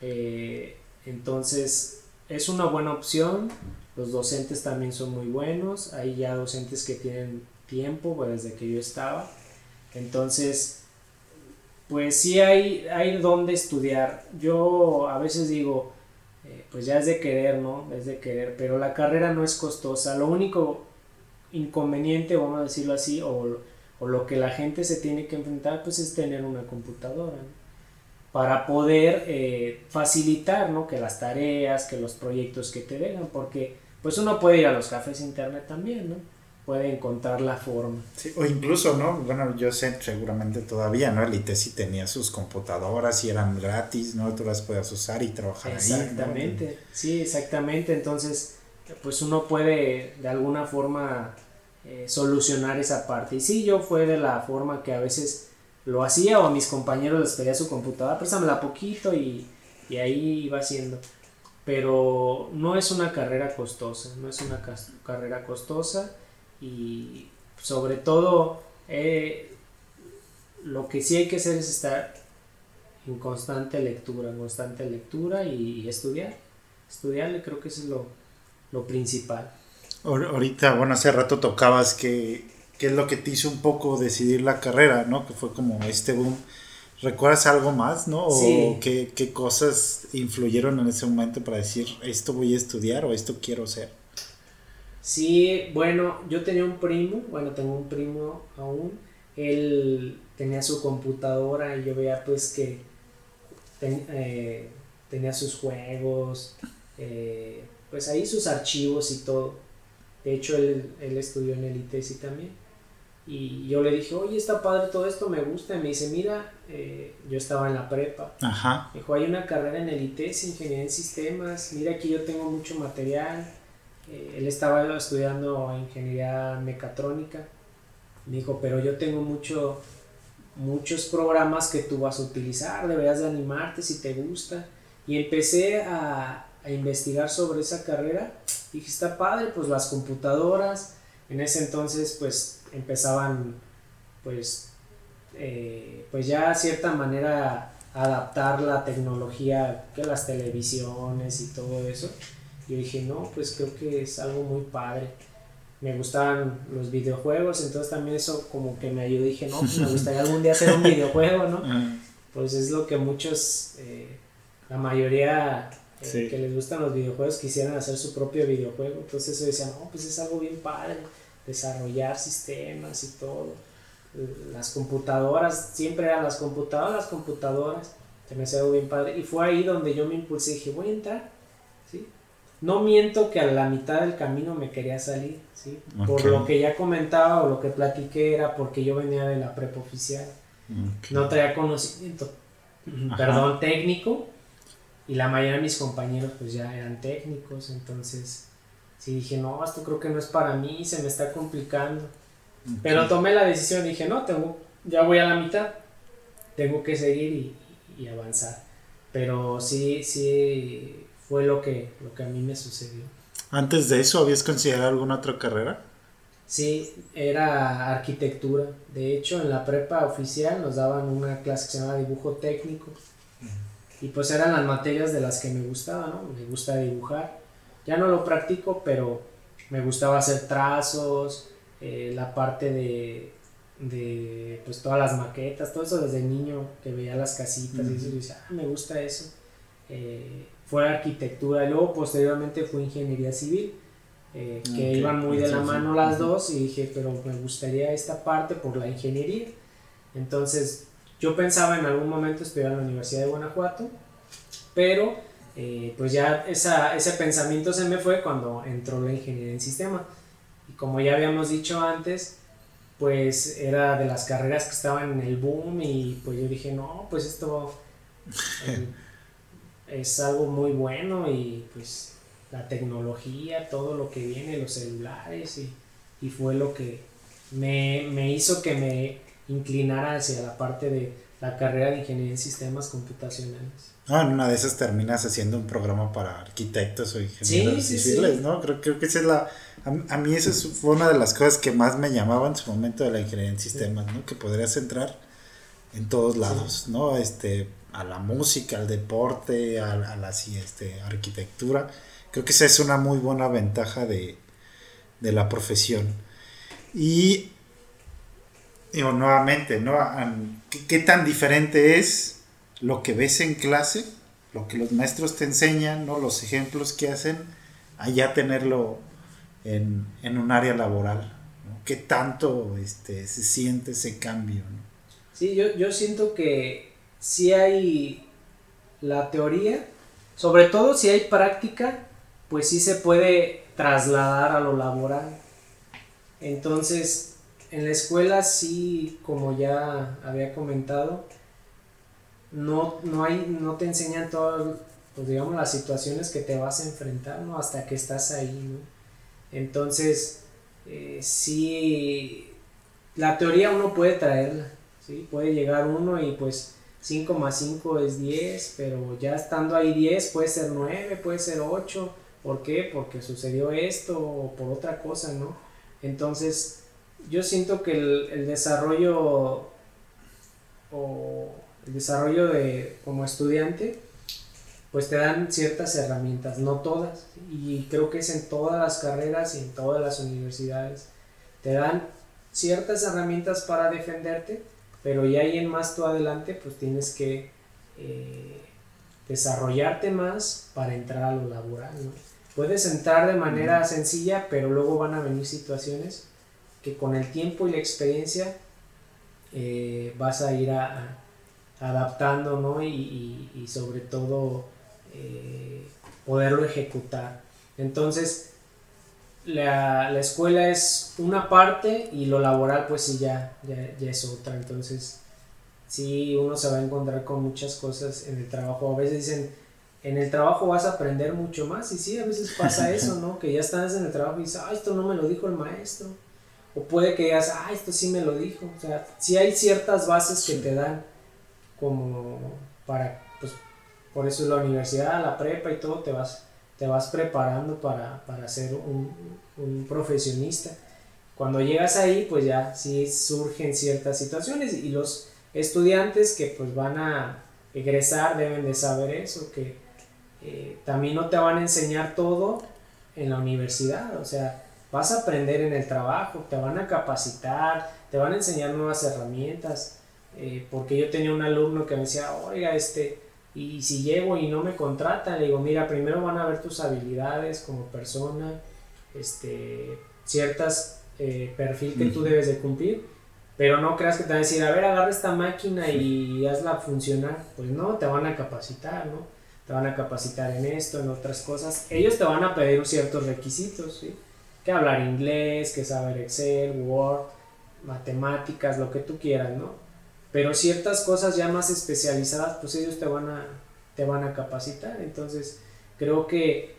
Eh, entonces, es una buena opción. Los docentes también son muy buenos. Hay ya docentes que tienen tiempo, pues, desde que yo estaba. Entonces, pues sí hay, hay donde estudiar. Yo a veces digo, pues ya es de querer, ¿no? Es de querer, pero la carrera no es costosa. Lo único inconveniente, vamos a decirlo así, o, o lo que la gente se tiene que enfrentar, pues es tener una computadora, Para poder eh, facilitar, ¿no? Que las tareas, que los proyectos que te vengan, porque pues uno puede ir a los cafés internet también, ¿no? Puede encontrar la forma. o incluso, ¿no? Bueno, yo sé seguramente todavía, ¿no? El ITESI tenía sus computadoras y eran gratis, ¿no? Tú las puedes usar y trabajar ahí. Exactamente, sí, exactamente. Entonces, pues uno puede de alguna forma eh, solucionar esa parte. Y sí, yo fue de la forma que a veces lo hacía o a mis compañeros les pedía su computadora, préstamela poquito y, y ahí iba haciendo. Pero no es una carrera costosa, no es una carrera costosa y sobre todo eh, lo que sí hay que hacer es estar en constante lectura, en constante lectura y, estudiar. Estudiarle creo que eso es lo, lo, principal. Ahorita, bueno, hace rato tocabas que, es lo que te hizo un poco decidir la carrera, ¿no? Que fue como este boom. ¿Recuerdas algo más, no? ¿O qué, qué cosas influyeron en ese momento para decir esto voy a estudiar o esto quiero ser? Sí, bueno, yo tenía un primo, bueno, tengo un primo aún, él tenía su computadora y yo veía pues que eh, tenía sus juegos, eh, pues ahí sus archivos y todo. De hecho, él, estudió en el ITESI también. Y yo le dije, oye, está padre todo esto, me gusta. Y me dice, mira, eh, yo estaba en la prepa. Ajá. Me dijo, hay una carrera en el ITESI, Ingeniería en Sistemas. Mira, aquí yo tengo mucho material él estaba estudiando ingeniería mecatrónica. Me dijo, pero yo tengo mucho, muchos programas que tú vas a utilizar, deberías de animarte si te gusta. Y empecé a, a investigar sobre esa carrera. Dije, está padre, pues las computadoras. En ese entonces, pues empezaban, pues, eh, pues ya a cierta manera adaptar la tecnología, que las televisiones y todo eso. Yo dije, no, pues creo que es algo muy padre. Me gustaban los videojuegos, entonces también eso como que me ayudó. Dije, no, pues me gustaría algún día hacer un videojuego, ¿no? <laughs> Pues es lo que muchos, eh, la mayoría eh, que les gustan los videojuegos quisieran hacer su propio videojuego. Entonces eso decían, no, pues es algo bien padre, desarrollar sistemas y todo las computadoras, siempre eran las computadoras, las computadoras, se me hacía bien padre. Y fue ahí donde yo me impulsé y dije, voy a entrar, ¿sí? No miento que a la mitad del camino me quería salir, ¿sí? Por lo que ya comentaba o lo que platiqué era porque yo venía de la prepa oficial. No traía conocimiento, perdón, técnico. Y la mayoría de mis compañeros pues ya eran técnicos, entonces sí dije, no, esto creo que no es para mí, se me está complicando. Pero tomé la decisión, dije, no, tengo, ya voy a la mitad, tengo que seguir y, avanzar. Pero sí, sí fue lo que, lo que a mí me sucedió. ¿Antes de eso habías considerado alguna otra carrera? Sí, era arquitectura. De hecho, en la prepa oficial nos daban una clase que se llamaba dibujo técnico. Y pues eran las materias de las que me gustaba, ¿no? Me gusta dibujar. Ya no lo practico, pero me gustaba hacer trazos, eh, la parte de, de, pues todas las maquetas, todo eso desde niño que veía las casitas y eso, y decía, ah, me gusta eso. Eh, fue arquitectura y luego posteriormente fue ingeniería civil, eh, que iban muy de la mano las dos y dije, pero me gustaría esta parte por la ingeniería. Entonces yo pensaba en algún momento estudiar en la Universidad de Guanajuato, pero pues ya esa, ese pensamiento se me fue cuando entró la ingeniería en sistemas como ya habíamos dicho antes, pues era de las carreras que estaban en el boom y pues yo dije, no, pues esto <laughs> eh, es algo muy bueno y pues la tecnología, todo lo que viene, los celulares y, fue lo que me, me, hizo que me inclinara hacia la parte de la carrera de ingeniería en sistemas computacionales. No, en una de esas terminas haciendo un programa para arquitectos o ingenieros civiles, ¿no? Creo, creo que esa es la, a, mí eso fue una de las cosas que más me llamaban en su momento de la ingeniería en sistemas, ¿no? Que podrías entrar en todos lados, ¿no? Este, a la música, al deporte, a, la este, arquitectura. Creo que esa es una muy buena ventaja de, la profesión. Y digo, nuevamente, ¿no? ¿Qué, tan diferente es lo que ves en clase, lo que los maestros te enseñan, ¿no? Los ejemplos que hacen, allá tenerlo en, un área laboral. ¿Qué tanto este, se siente ese cambio? Sí, yo, siento que si hay la teoría, sobre todo si hay práctica, pues sí se puede trasladar a lo laboral. Entonces, en la escuela sí, como ya había comentado, no, no, hay, no te enseñan todas, pues digamos, las situaciones que te vas a enfrentar, ¿no? Hasta que estás ahí, ¿no? Entonces, eh, sí, la teoría uno puede traerla, ¿sí? Puede llegar uno y pues 5 más 5 es 10, pero ya estando ahí 10 puede ser 9, puede ser 8. ¿Por qué? Porque sucedió esto o por otra cosa, ¿no? Entonces, yo siento que el, el desarrollo o el desarrollo de como estudiante pues te dan ciertas herramientas, no todas, y creo que es en todas las carreras y en todas las universidades. Te dan ciertas herramientas para defenderte, pero ya ahí en más tú adelante, pues tienes que eh, desarrollarte más para entrar a lo laboral. Puedes entrar de manera sencilla, pero luego van a venir situaciones que con el tiempo y la experiencia eh, vas a ir a, adaptando, ¿no? Y, y sobre todo eh, poderlo ejecutar. Entonces, la, la, escuela es una parte y lo laboral pues sí ya, ya, es otra. Entonces, sí, uno se va a encontrar con muchas cosas en el trabajo. A veces dicen, en el trabajo vas a aprender mucho más y sí, a veces pasa <laughs> eso, ¿no? Que ya estás en el trabajo y dices, ah, esto no me lo dijo el maestro. O puede que digas, ah, esto sí me lo dijo. O sea, sí hay ciertas bases que te dan como para por eso la universidad, la prepa y todo, te vas te vas preparando para, ser un, un, profesionista. Cuando llegas ahí, pues ya sí surgen ciertas situaciones y los estudiantes que pues van a egresar deben de saber eso, que eh, también no te van a enseñar todo en la universidad, o sea, vas a aprender en el trabajo, te van a capacitar, te van a enseñar nuevas herramientas, eh, porque yo tenía un alumno que me decía, oiga, este, y si llego y no me contratan, le digo, mira, primero van a ver tus habilidades como persona, este, ciertas eh, perfil que tú debes de cumplir, pero no creas que te van a decir, a ver, agarra esta máquina y hazla funcionar. Pues no, te van a capacitar, ¿no? Te van a capacitar en esto, en otras cosas. Ellos te van a pedir ciertos requisitos, ¿sí? Que hablar inglés, que saber Excel, Word, matemáticas, lo que tú quieras, ¿no? Pero ciertas cosas ya más especializadas, pues ellos te van a, te van a capacitar. Entonces, creo que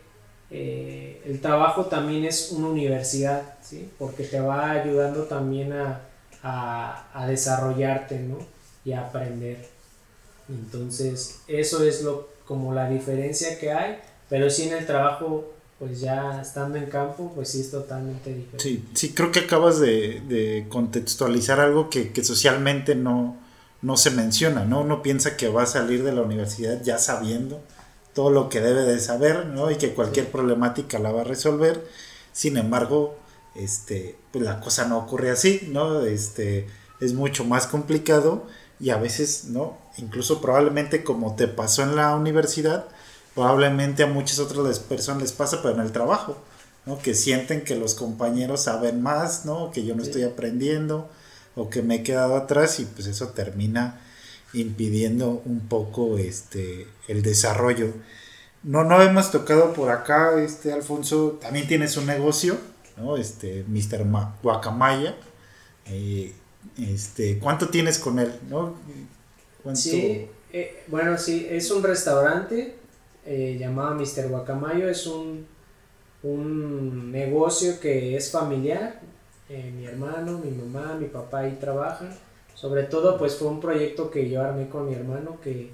eh, el trabajo también es una universidad, ¿sí? Porque te va ayudando también a, a, desarrollarte, ¿no? Y a aprender. Entonces, eso es lo, como la diferencia que hay, pero sí en el trabajo pues ya estando en campo, pues sí es totalmente diferente. Sí, sí creo que acabas de, de contextualizar algo que, que, socialmente no, no se menciona, ¿no? Uno piensa que va a salir de la universidad ya sabiendo todo lo que debe de saber, ¿no? Y que cualquier problemática la va a resolver. Sin embargo, este, pues la cosa no ocurre así, ¿no? Este, es mucho más complicado y a veces, ¿no? Incluso probablemente como te pasó en la universidad, probablemente a muchas otras personas les pasa, pero en el trabajo, ¿no? Que sienten que los compañeros saben más, ¿no? Que yo no estoy aprendiendo o que me he quedado atrás y pues eso termina impidiendo un poco este el desarrollo. No, no hemos tocado por acá, este Alfonso, también tienes un negocio, ¿no? Este, Mr. Guacamaya. Eh, este, ¿cuánto tienes con él, no? Sí, eh, bueno, sí, es un restaurante eh, llamado Mr. Guacamayo, es un, un negocio que es familiar, eh, mi hermano, mi mamá, mi papá ahí trabajan. Sobre todo, pues fue un proyecto que yo armé con mi hermano, que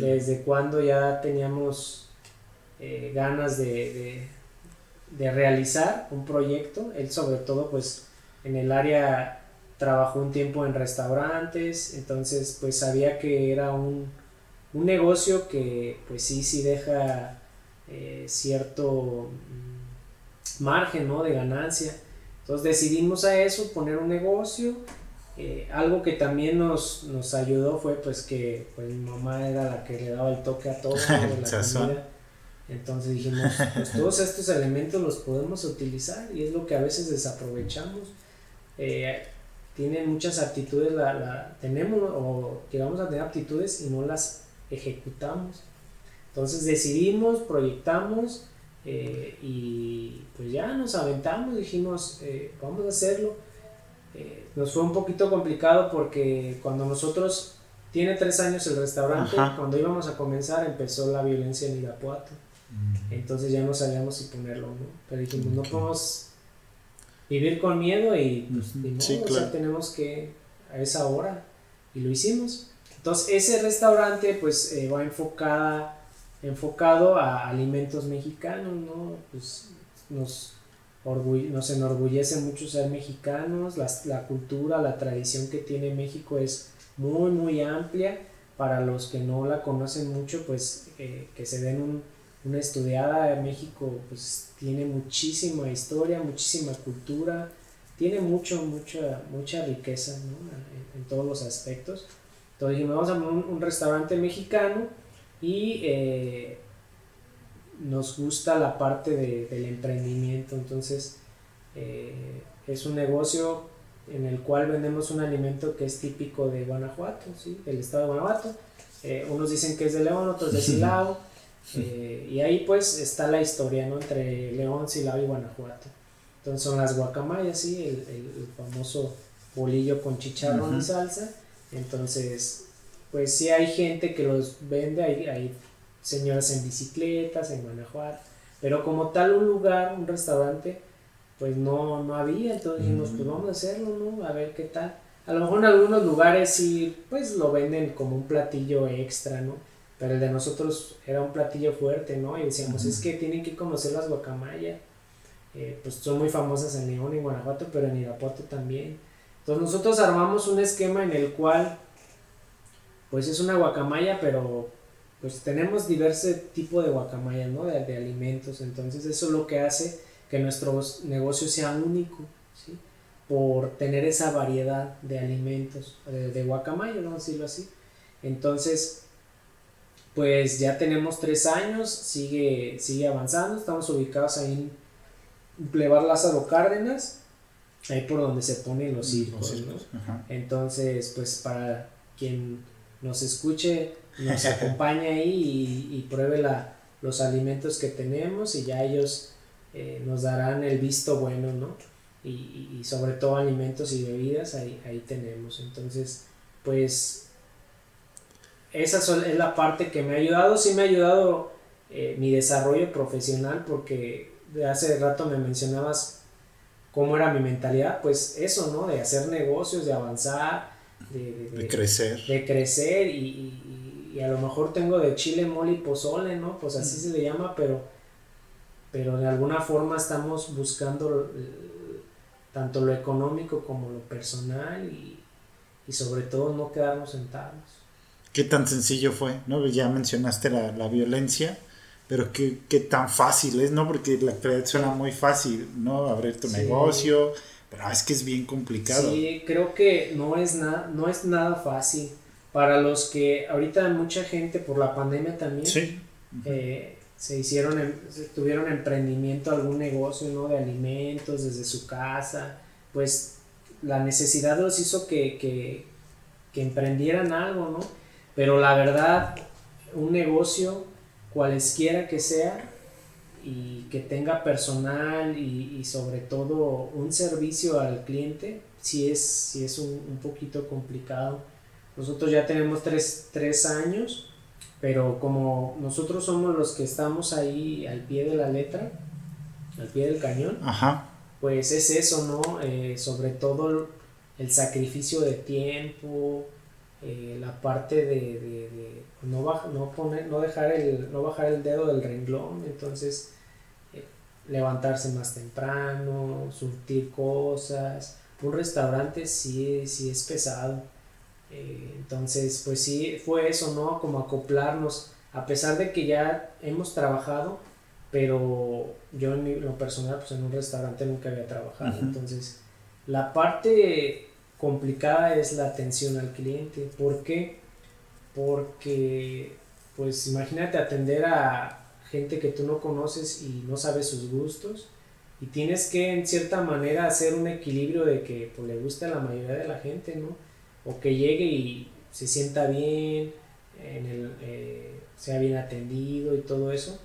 desde cuando ya teníamos eh, ganas de, de, realizar un proyecto. Él sobre todo, pues en el área trabajó un tiempo en restaurantes, entonces pues sabía que era un, un negocio que pues sí, sí deja eh, cierto mm, margen ¿no? de ganancia. Entonces decidimos a eso, poner un negocio. Eh, algo que también nos, nos ayudó fue pues que pues, mi mamá era la que le daba el toque a todo <laughs> la. Entonces dijimos, pues todos estos elementos los podemos utilizar y es lo que a veces desaprovechamos. Eh, tienen muchas actitudes, la, la, tenemos o llegamos a tener aptitudes y no las ejecutamos. Entonces decidimos, proyectamos eh, y pues ya nos aventamos, dijimos, eh, vamos a hacerlo. Eh, nos fue un poquito complicado porque cuando nosotros, tiene tres años el restaurante, cuando íbamos a comenzar empezó la violencia en Irapuato. Mm. Entonces ya no sabíamos si ponerlo, ¿no? Pero dijimos, no podemos vivir con miedo y pues, tenemos que a esa hora. Y lo hicimos. Entonces ese restaurante pues va enfocada enfocado a alimentos mexicanos, ¿no? Pues nos, nos enorgullece mucho ser mexicanos, la, cultura, la tradición que tiene México es muy, muy amplia. Para los que no la conocen mucho, pues eh, que se den una estudiada. México pues tiene muchísima historia, muchísima cultura, tiene mucho, mucha, mucha riqueza en, todos los aspectos. Entonces dijimos, vamos a un, un restaurante mexicano y eh, nos gusta la parte del emprendimiento. Entonces, eh, es un negocio en el cual vendemos un alimento que es típico de Guanajuato, ¿sí? del estado de Guanajuato. Eh, unos dicen que es de León, otros de <laughs> Silao. y ahí pues está la historia ¿no? entre León, Silao y Guanajuato. Entonces son las guacamayas, ¿sí? el, famoso bolillo con chicharrón y salsa. Entonces pues sí hay gente que los vende, hay, hay señoras en bicicletas, en Guanajuato, pero como tal un lugar, un restaurante, pues no, no había, entonces dijimos, pues vamos a hacerlo, ¿no? A ver qué tal. A lo mejor en algunos lugares sí, pues lo venden como un platillo extra, ¿no? pero el de nosotros era un platillo fuerte, ¿no? Y decíamos, es que tienen que conocer las guacamaya, eh, pues son muy famosas en León, en Guanajuato, pero en Irapuato también. Entonces nosotros armamos un esquema en el cual, pues es una guacamaya, pero pues tenemos diversos tipos de guacamaya, ¿no? De, alimentos, entonces eso es lo que hace que nuestro negocio sea único, ¿sí? Por tener esa variedad de alimentos, de, de guacamaya, vamos a decirlo así. Entonces, pues ya tenemos tres años, sigue, sigue avanzando, estamos ubicados ahí en Plebar Lázaro Cárdenas, ahí por donde se ponen los circos. Entonces, pues para quien nos escuche, <laughs> nos acompañe ahí y, pruebe la, los alimentos que tenemos y ya ellos eh, nos darán el visto bueno, ¿no? Y, y, sobre todo alimentos y bebidas, ahí, ahí tenemos. Entonces, pues esa es la parte que me ha ayudado. Sí me ha ayudado eh, mi desarrollo profesional porque de hace rato me mencionabas cómo era mi mentalidad. Pues eso, ¿no? De hacer negocios, de avanzar, de, crecer. De crecer y, a lo mejor tengo de chile, mole y pozole, ¿no? Pues así se le llama, pero, pero de alguna forma estamos buscando tanto lo económico como lo personal y, y sobre todo no quedarnos sentados qué tan sencillo fue, ¿no? Ya mencionaste la, la violencia, pero qué, qué, tan fácil es, ¿no? Porque la actualidad suena muy fácil, ¿no? Abrir tu negocio, pero es que es bien complicado. Sí, creo que no es, nada no es nada fácil. Para los que ahorita mucha gente por la pandemia también eh, se hicieron, em, tuvieron emprendimiento, algún negocio, ¿no? De alimentos desde su casa, pues la necesidad los hizo que, que, que emprendieran algo, ¿no? Pero la verdad, un negocio, cualesquiera que sea, y que tenga personal y, sobre todo un servicio al cliente, sí es, sí es un, poquito complicado. Nosotros ya tenemos tres, años, pero como nosotros somos los que estamos ahí al pie de la letra, al pie del cañón, pues es eso, ¿no? Eh, sobre todo el sacrificio de tiempo, eh, la parte de, no, no, poner, no, dejar el, no bajar el dedo del renglón, entonces eh, levantarse más temprano, surtir cosas. Un restaurante sí, sí es pesado. Eh, entonces, pues sí, fue eso, ¿no? Como acoplarnos, a pesar de que ya hemos trabajado, pero yo en lo personal, pues en un restaurante nunca había trabajado. Entonces, la parte complicada es la atención al cliente. ¿Por qué? Porque, pues imagínate atender a gente que tú no conoces y no sabes sus gustos y tienes que en cierta manera hacer un equilibrio de que pues, le guste a la mayoría de la gente, ¿no? O que llegue y se sienta bien, en el, eh, sea bien atendido y todo eso.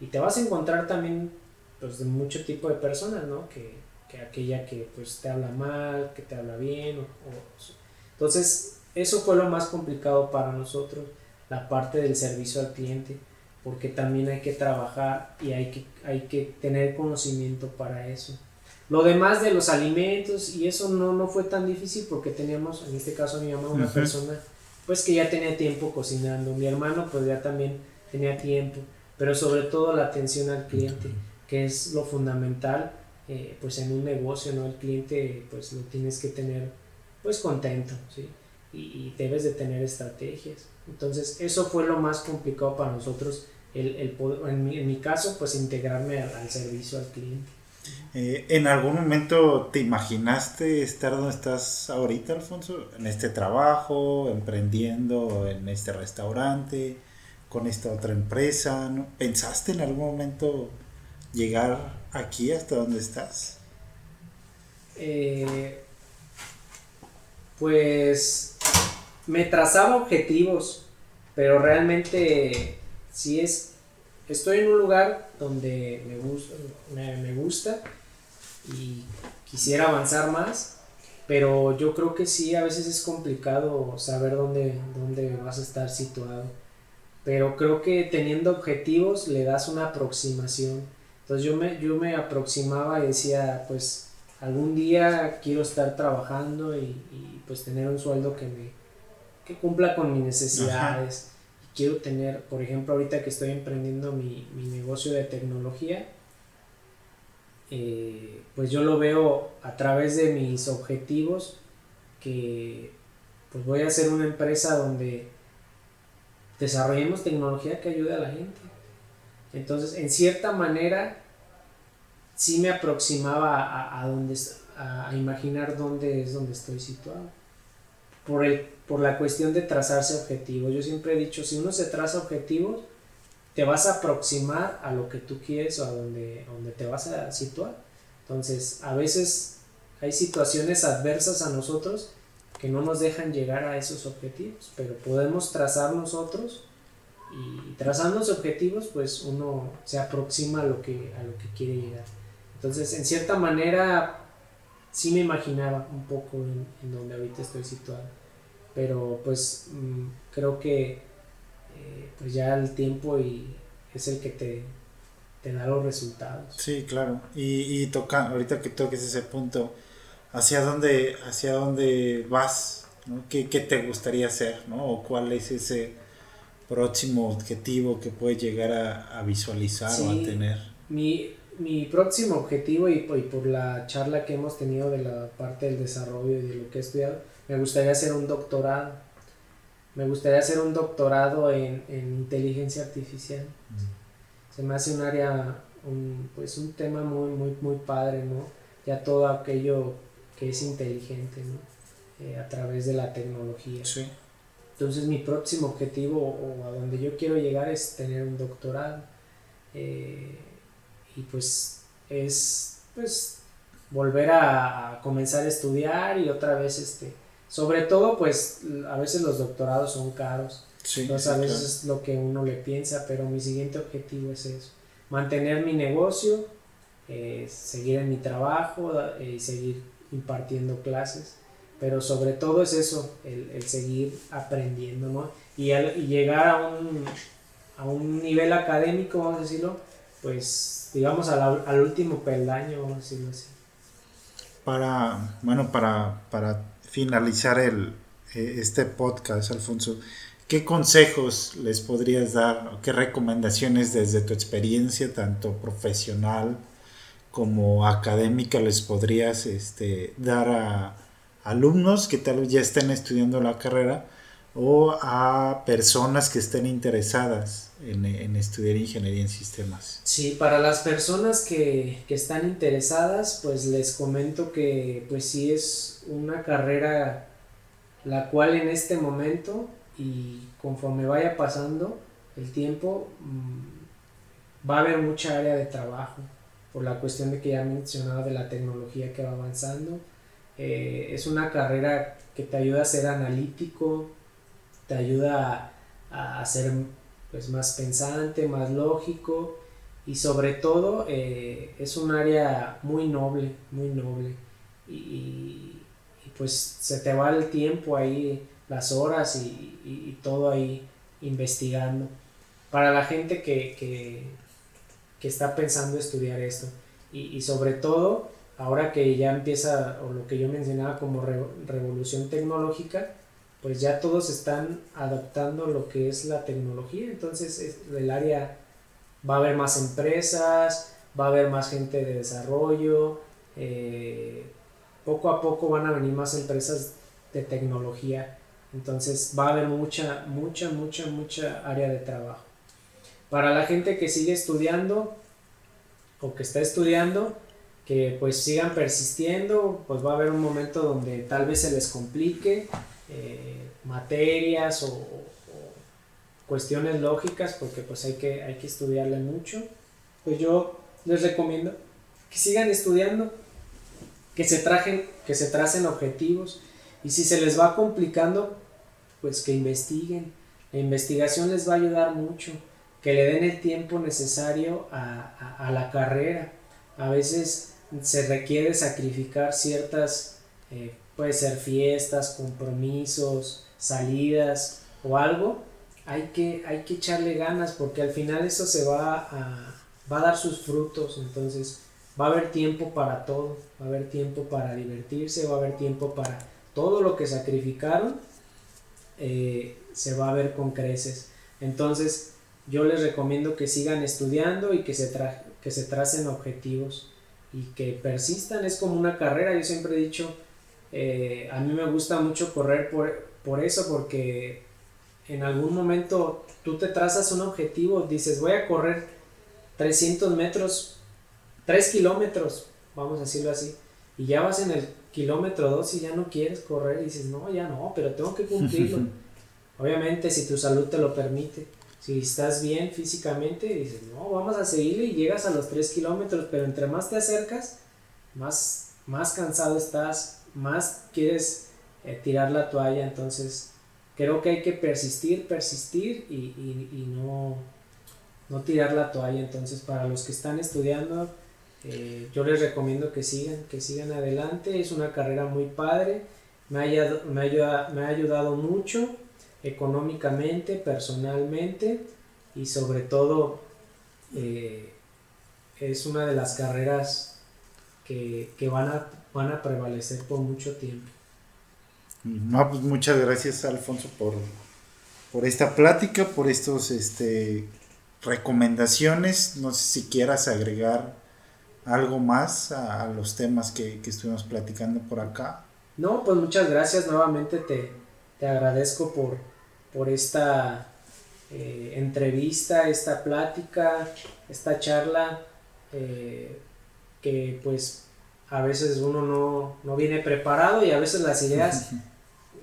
Y te vas a encontrar también pues, de mucho tipo de personas, ¿no? Que, que aquella que pues te habla mal, que te habla bien. entonces, eso fue lo más complicado para nosotros, la parte del servicio al cliente, porque también hay que trabajar y hay que, hay que tener conocimiento para eso. Lo demás de los alimentos y eso no, no fue tan difícil porque teníamos, en este caso mi mamá, una persona pues que ya tenía tiempo cocinando, mi hermano pues ya también tenía tiempo, pero sobre todo la atención al cliente, que es lo fundamental eh, pues en un negocio, ¿no? El cliente pues lo tienes que tener pues contento, ¿sí? Y, debes de tener estrategias. Entonces eso fue lo más complicado para nosotros, el, el en, mi, en, mi, caso pues integrarme al, servicio al cliente. Eh, ¿En algún momento te imaginaste estar donde estás ahorita, Alfonso? En este trabajo, emprendiendo en este restaurante, con esta otra empresa. ¿Pensaste en algún momento llegar aquí hasta donde estás? Eh, pues me trazaba objetivos, pero realmente sí es, estoy en un lugar donde me gusta, me, gusta y quisiera avanzar más, pero yo creo que sí, a veces es complicado saber dónde, dónde vas a estar situado. Pero creo que teniendo objetivos le das una aproximación entonces yo me, yo me aproximaba y decía, pues algún día quiero estar trabajando y, pues tener un sueldo que me que cumpla con mis necesidades. quiero tener, por ejemplo, ahorita que estoy emprendiendo mi, mi negocio de tecnología, eh, pues yo lo veo a través de mis objetivos que pues voy a hacer una empresa donde desarrollemos tecnología que ayude a la gente. Entonces, en cierta manera, sí me aproximaba a, a, donde, a, imaginar dónde es donde estoy situado. Por, el, por la cuestión de trazarse objetivos. Yo siempre he dicho, si uno se traza objetivos, te vas a aproximar a lo que tú quieres o a donde, donde te vas a situar. Entonces, a veces hay situaciones adversas a nosotros que no nos dejan llegar a esos objetivos, pero podemos trazar nosotros y trazando los objetivos, pues uno se aproxima a lo que, a lo que quiere llegar. Entonces, en cierta manera, sí me imaginaba un poco en, donde ahorita estoy situado, pero pues mm, creo que eh, pues ya el tiempo y es el que te, te da los resultados. Sí, claro. Y, y toca, ahorita que toques ese punto, ¿hacia dónde, hacia dónde vas? ¿no? ¿Qué, te gustaría hacer? ¿no? ¿O cuál es ese próximo objetivo que puedes llegar a, visualizar o a tener? Mi, mi próximo objetivo y, y, por la charla que hemos tenido de la parte del desarrollo y de lo que he estudiado, me gustaría hacer un doctorado me gustaría hacer un doctorado en, inteligencia artificial. Se me hace un área, un, pues un tema muy, muy, muy padre, ¿no? Ya todo aquello que es inteligente, ¿no? Eh, a través de la tecnología. Sí. Entonces mi próximo objetivo o a donde yo quiero llegar es tener un doctorado. Eh, y pues es pues volver a, a, comenzar a estudiar y otra vez este sobre todo, pues a veces los doctorados son caros. entonces a veces es lo que uno le piensa, pero mi siguiente objetivo es eso. Mantener mi negocio, eh, seguir en mi trabajo eh, y seguir impartiendo clases. Pero sobre todo es eso, el, seguir aprendiendo, ¿no? Y, llegar a un, a un nivel académico, vamos a decirlo, pues digamos al, último peldaño, vamos a decirlo así. Para, bueno, para, para finalizar el, eh, este podcast, Alfonso, ¿qué consejos les podrías dar qué recomendaciones desde tu experiencia, tanto profesional como académica, les podrías este, dar a alumnos que tal vez ya estén estudiando la carrera o a personas que estén interesadas en, estudiar ingeniería en sistemas. Sí, para las personas que, que, están interesadas, pues les comento que pues sí es una carrera la cual en este momento y conforme vaya pasando el tiempo mm, va a haber mucha área de trabajo por la cuestión de que ya mencionaba de la tecnología que va avanzando. Eh, es una carrera que te ayuda a ser analítico, te ayuda a, ser pues, más pensante, más lógico y sobre todo eh, es un área muy noble, muy noble y, pues se te va el tiempo ahí, las horas y, todo ahí investigando. Para la gente que, está pensando estudiar esto y, sobre todo ahora que ya empieza o lo que yo mencionaba como revolución tecnológica, pues ya todos están adaptando lo que es la tecnología, entonces el área va a haber más empresas, va a haber más gente de desarrollo, eh, poco a poco van a venir más empresas de tecnología, entonces va a haber mucha, mucha, mucha, mucha área de trabajo. Para la gente que sigue estudiando o que está estudiando, que pues sigan persistiendo, pues va a haber un momento donde tal vez se les complique, eh, materias o, cuestiones lógicas, porque pues hay que, hay que estudiarle mucho, pues yo les recomiendo que sigan estudiando, que se, trajen, que se tracen objetivos y si se les va complicando, pues que investiguen. La investigación les va a ayudar mucho, que le den el tiempo necesario a, a, la carrera. A veces se requiere sacrificar ciertas eh, puede ser fiestas, compromisos, salidas o algo, hay que, hay que echarle ganas porque al final eso se va a, va a dar sus frutos, entonces va a haber tiempo para todo, va a haber tiempo para divertirse, va a haber tiempo para todo lo que sacrificaron, eh, se va a ver con creces. Entonces, yo les recomiendo que sigan estudiando y que se, que se tracen objetivos y que persistan. Es como una carrera, yo siempre he dicho, eh, a mí me gusta mucho correr por, por eso, porque en algún momento tú te trazas un objetivo, dices, voy a correr 300 metros, 3 kilómetros, vamos a decirlo así, y ya vas en el kilómetro 2 y ya no quieres correr y dices, no, ya no, pero tengo que cumplirlo. <laughs> Obviamente si tu salud te lo permite, si estás bien físicamente, dices, no, vamos a seguirle y llegas a los 3 kilómetros, pero entre más te acercas, más, más cansado estás, más quieres eh, tirar la toalla, entonces creo que hay que persistir, persistir y, y no, no tirar la toalla. Entonces, para los que están estudiando, eh, yo les recomiendo que sigan, que sigan adelante. Es una carrera muy padre. Me ha, me ayuda, me ha ayudado mucho económicamente, personalmente y sobre todo eh, es una de las carreras que, van, a, van a prevalecer por mucho tiempo. Pues muchas gracias Alfonso por, por esta plática, por estos este, recomendaciones. No sé si quieras agregar algo más a, los temas que, estuvimos platicando por acá. No, pues muchas gracias. Nuevamente te, agradezco por, por esta eh, entrevista, esta plática, esta charla, eh, que pues a veces uno no, no, viene preparado y a veces las ideas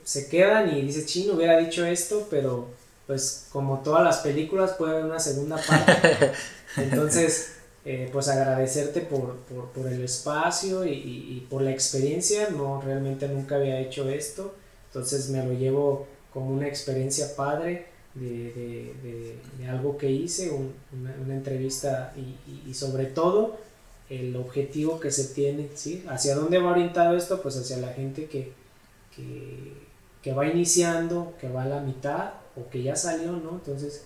se quedan y dice, chino, hubiera dicho esto, pero pues como todas las películas puede haber una segunda parte. <laughs> Entonces, eh, pues agradecerte por, el espacio y, por la experiencia. No, realmente nunca había hecho esto. Entonces me lo llevo como una experiencia padre de, algo que hice, una, entrevista y, sobre todo el objetivo que se tiene, ¿sí? ¿Hacia dónde va orientado esto? Pues hacia la gente que, que, que va iniciando, que va a la mitad o que ya salió, ¿no? Entonces,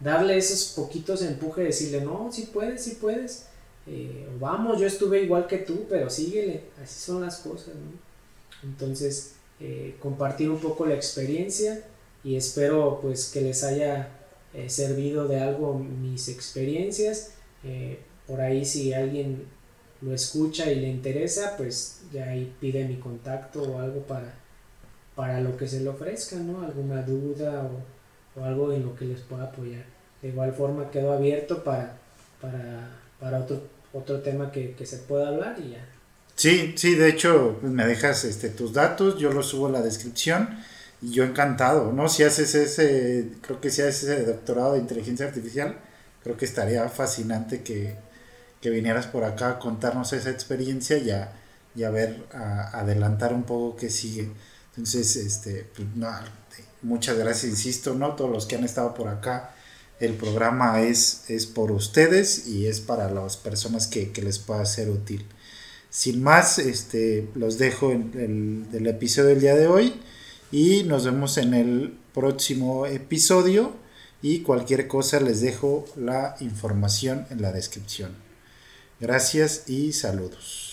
darle esos poquitos empuje, decirle, no, si puedes, si puedes, eh, vamos, yo estuve igual que tú, pero síguele, así son las cosas, ¿no? Entonces, eh, compartir un poco la experiencia y espero pues que les haya eh, servido de algo mis experiencias. por ahí si alguien lo escucha y le interesa, pues ya ahí pide mi contacto o algo para para lo que se le ofrezca, ¿no? Alguna duda o, algo en lo que les pueda apoyar. De igual forma quedo abierto para, para, otro, otro tema que, se pueda hablar y ya. Sí, sí, de hecho pues, me dejas este, tus datos, yo los subo en la descripción y yo encantado, ¿no? Si haces ese, creo que si haces ese doctorado de inteligencia artificial, creo que estaría fascinante que, vinieras por acá a contarnos esa experiencia y a, y a ver, a adelantar un poco qué sigue. Entonces, este, pues, muchas gracias, insisto, ¿no? Todos los que han estado por acá, el programa es, es por ustedes y es para las personas que, les pueda ser útil. Sin más, este, los dejo en el, el episodio del día de hoy y nos vemos en el próximo episodio y cualquier cosa les dejo la información en la descripción. Gracias y saludos.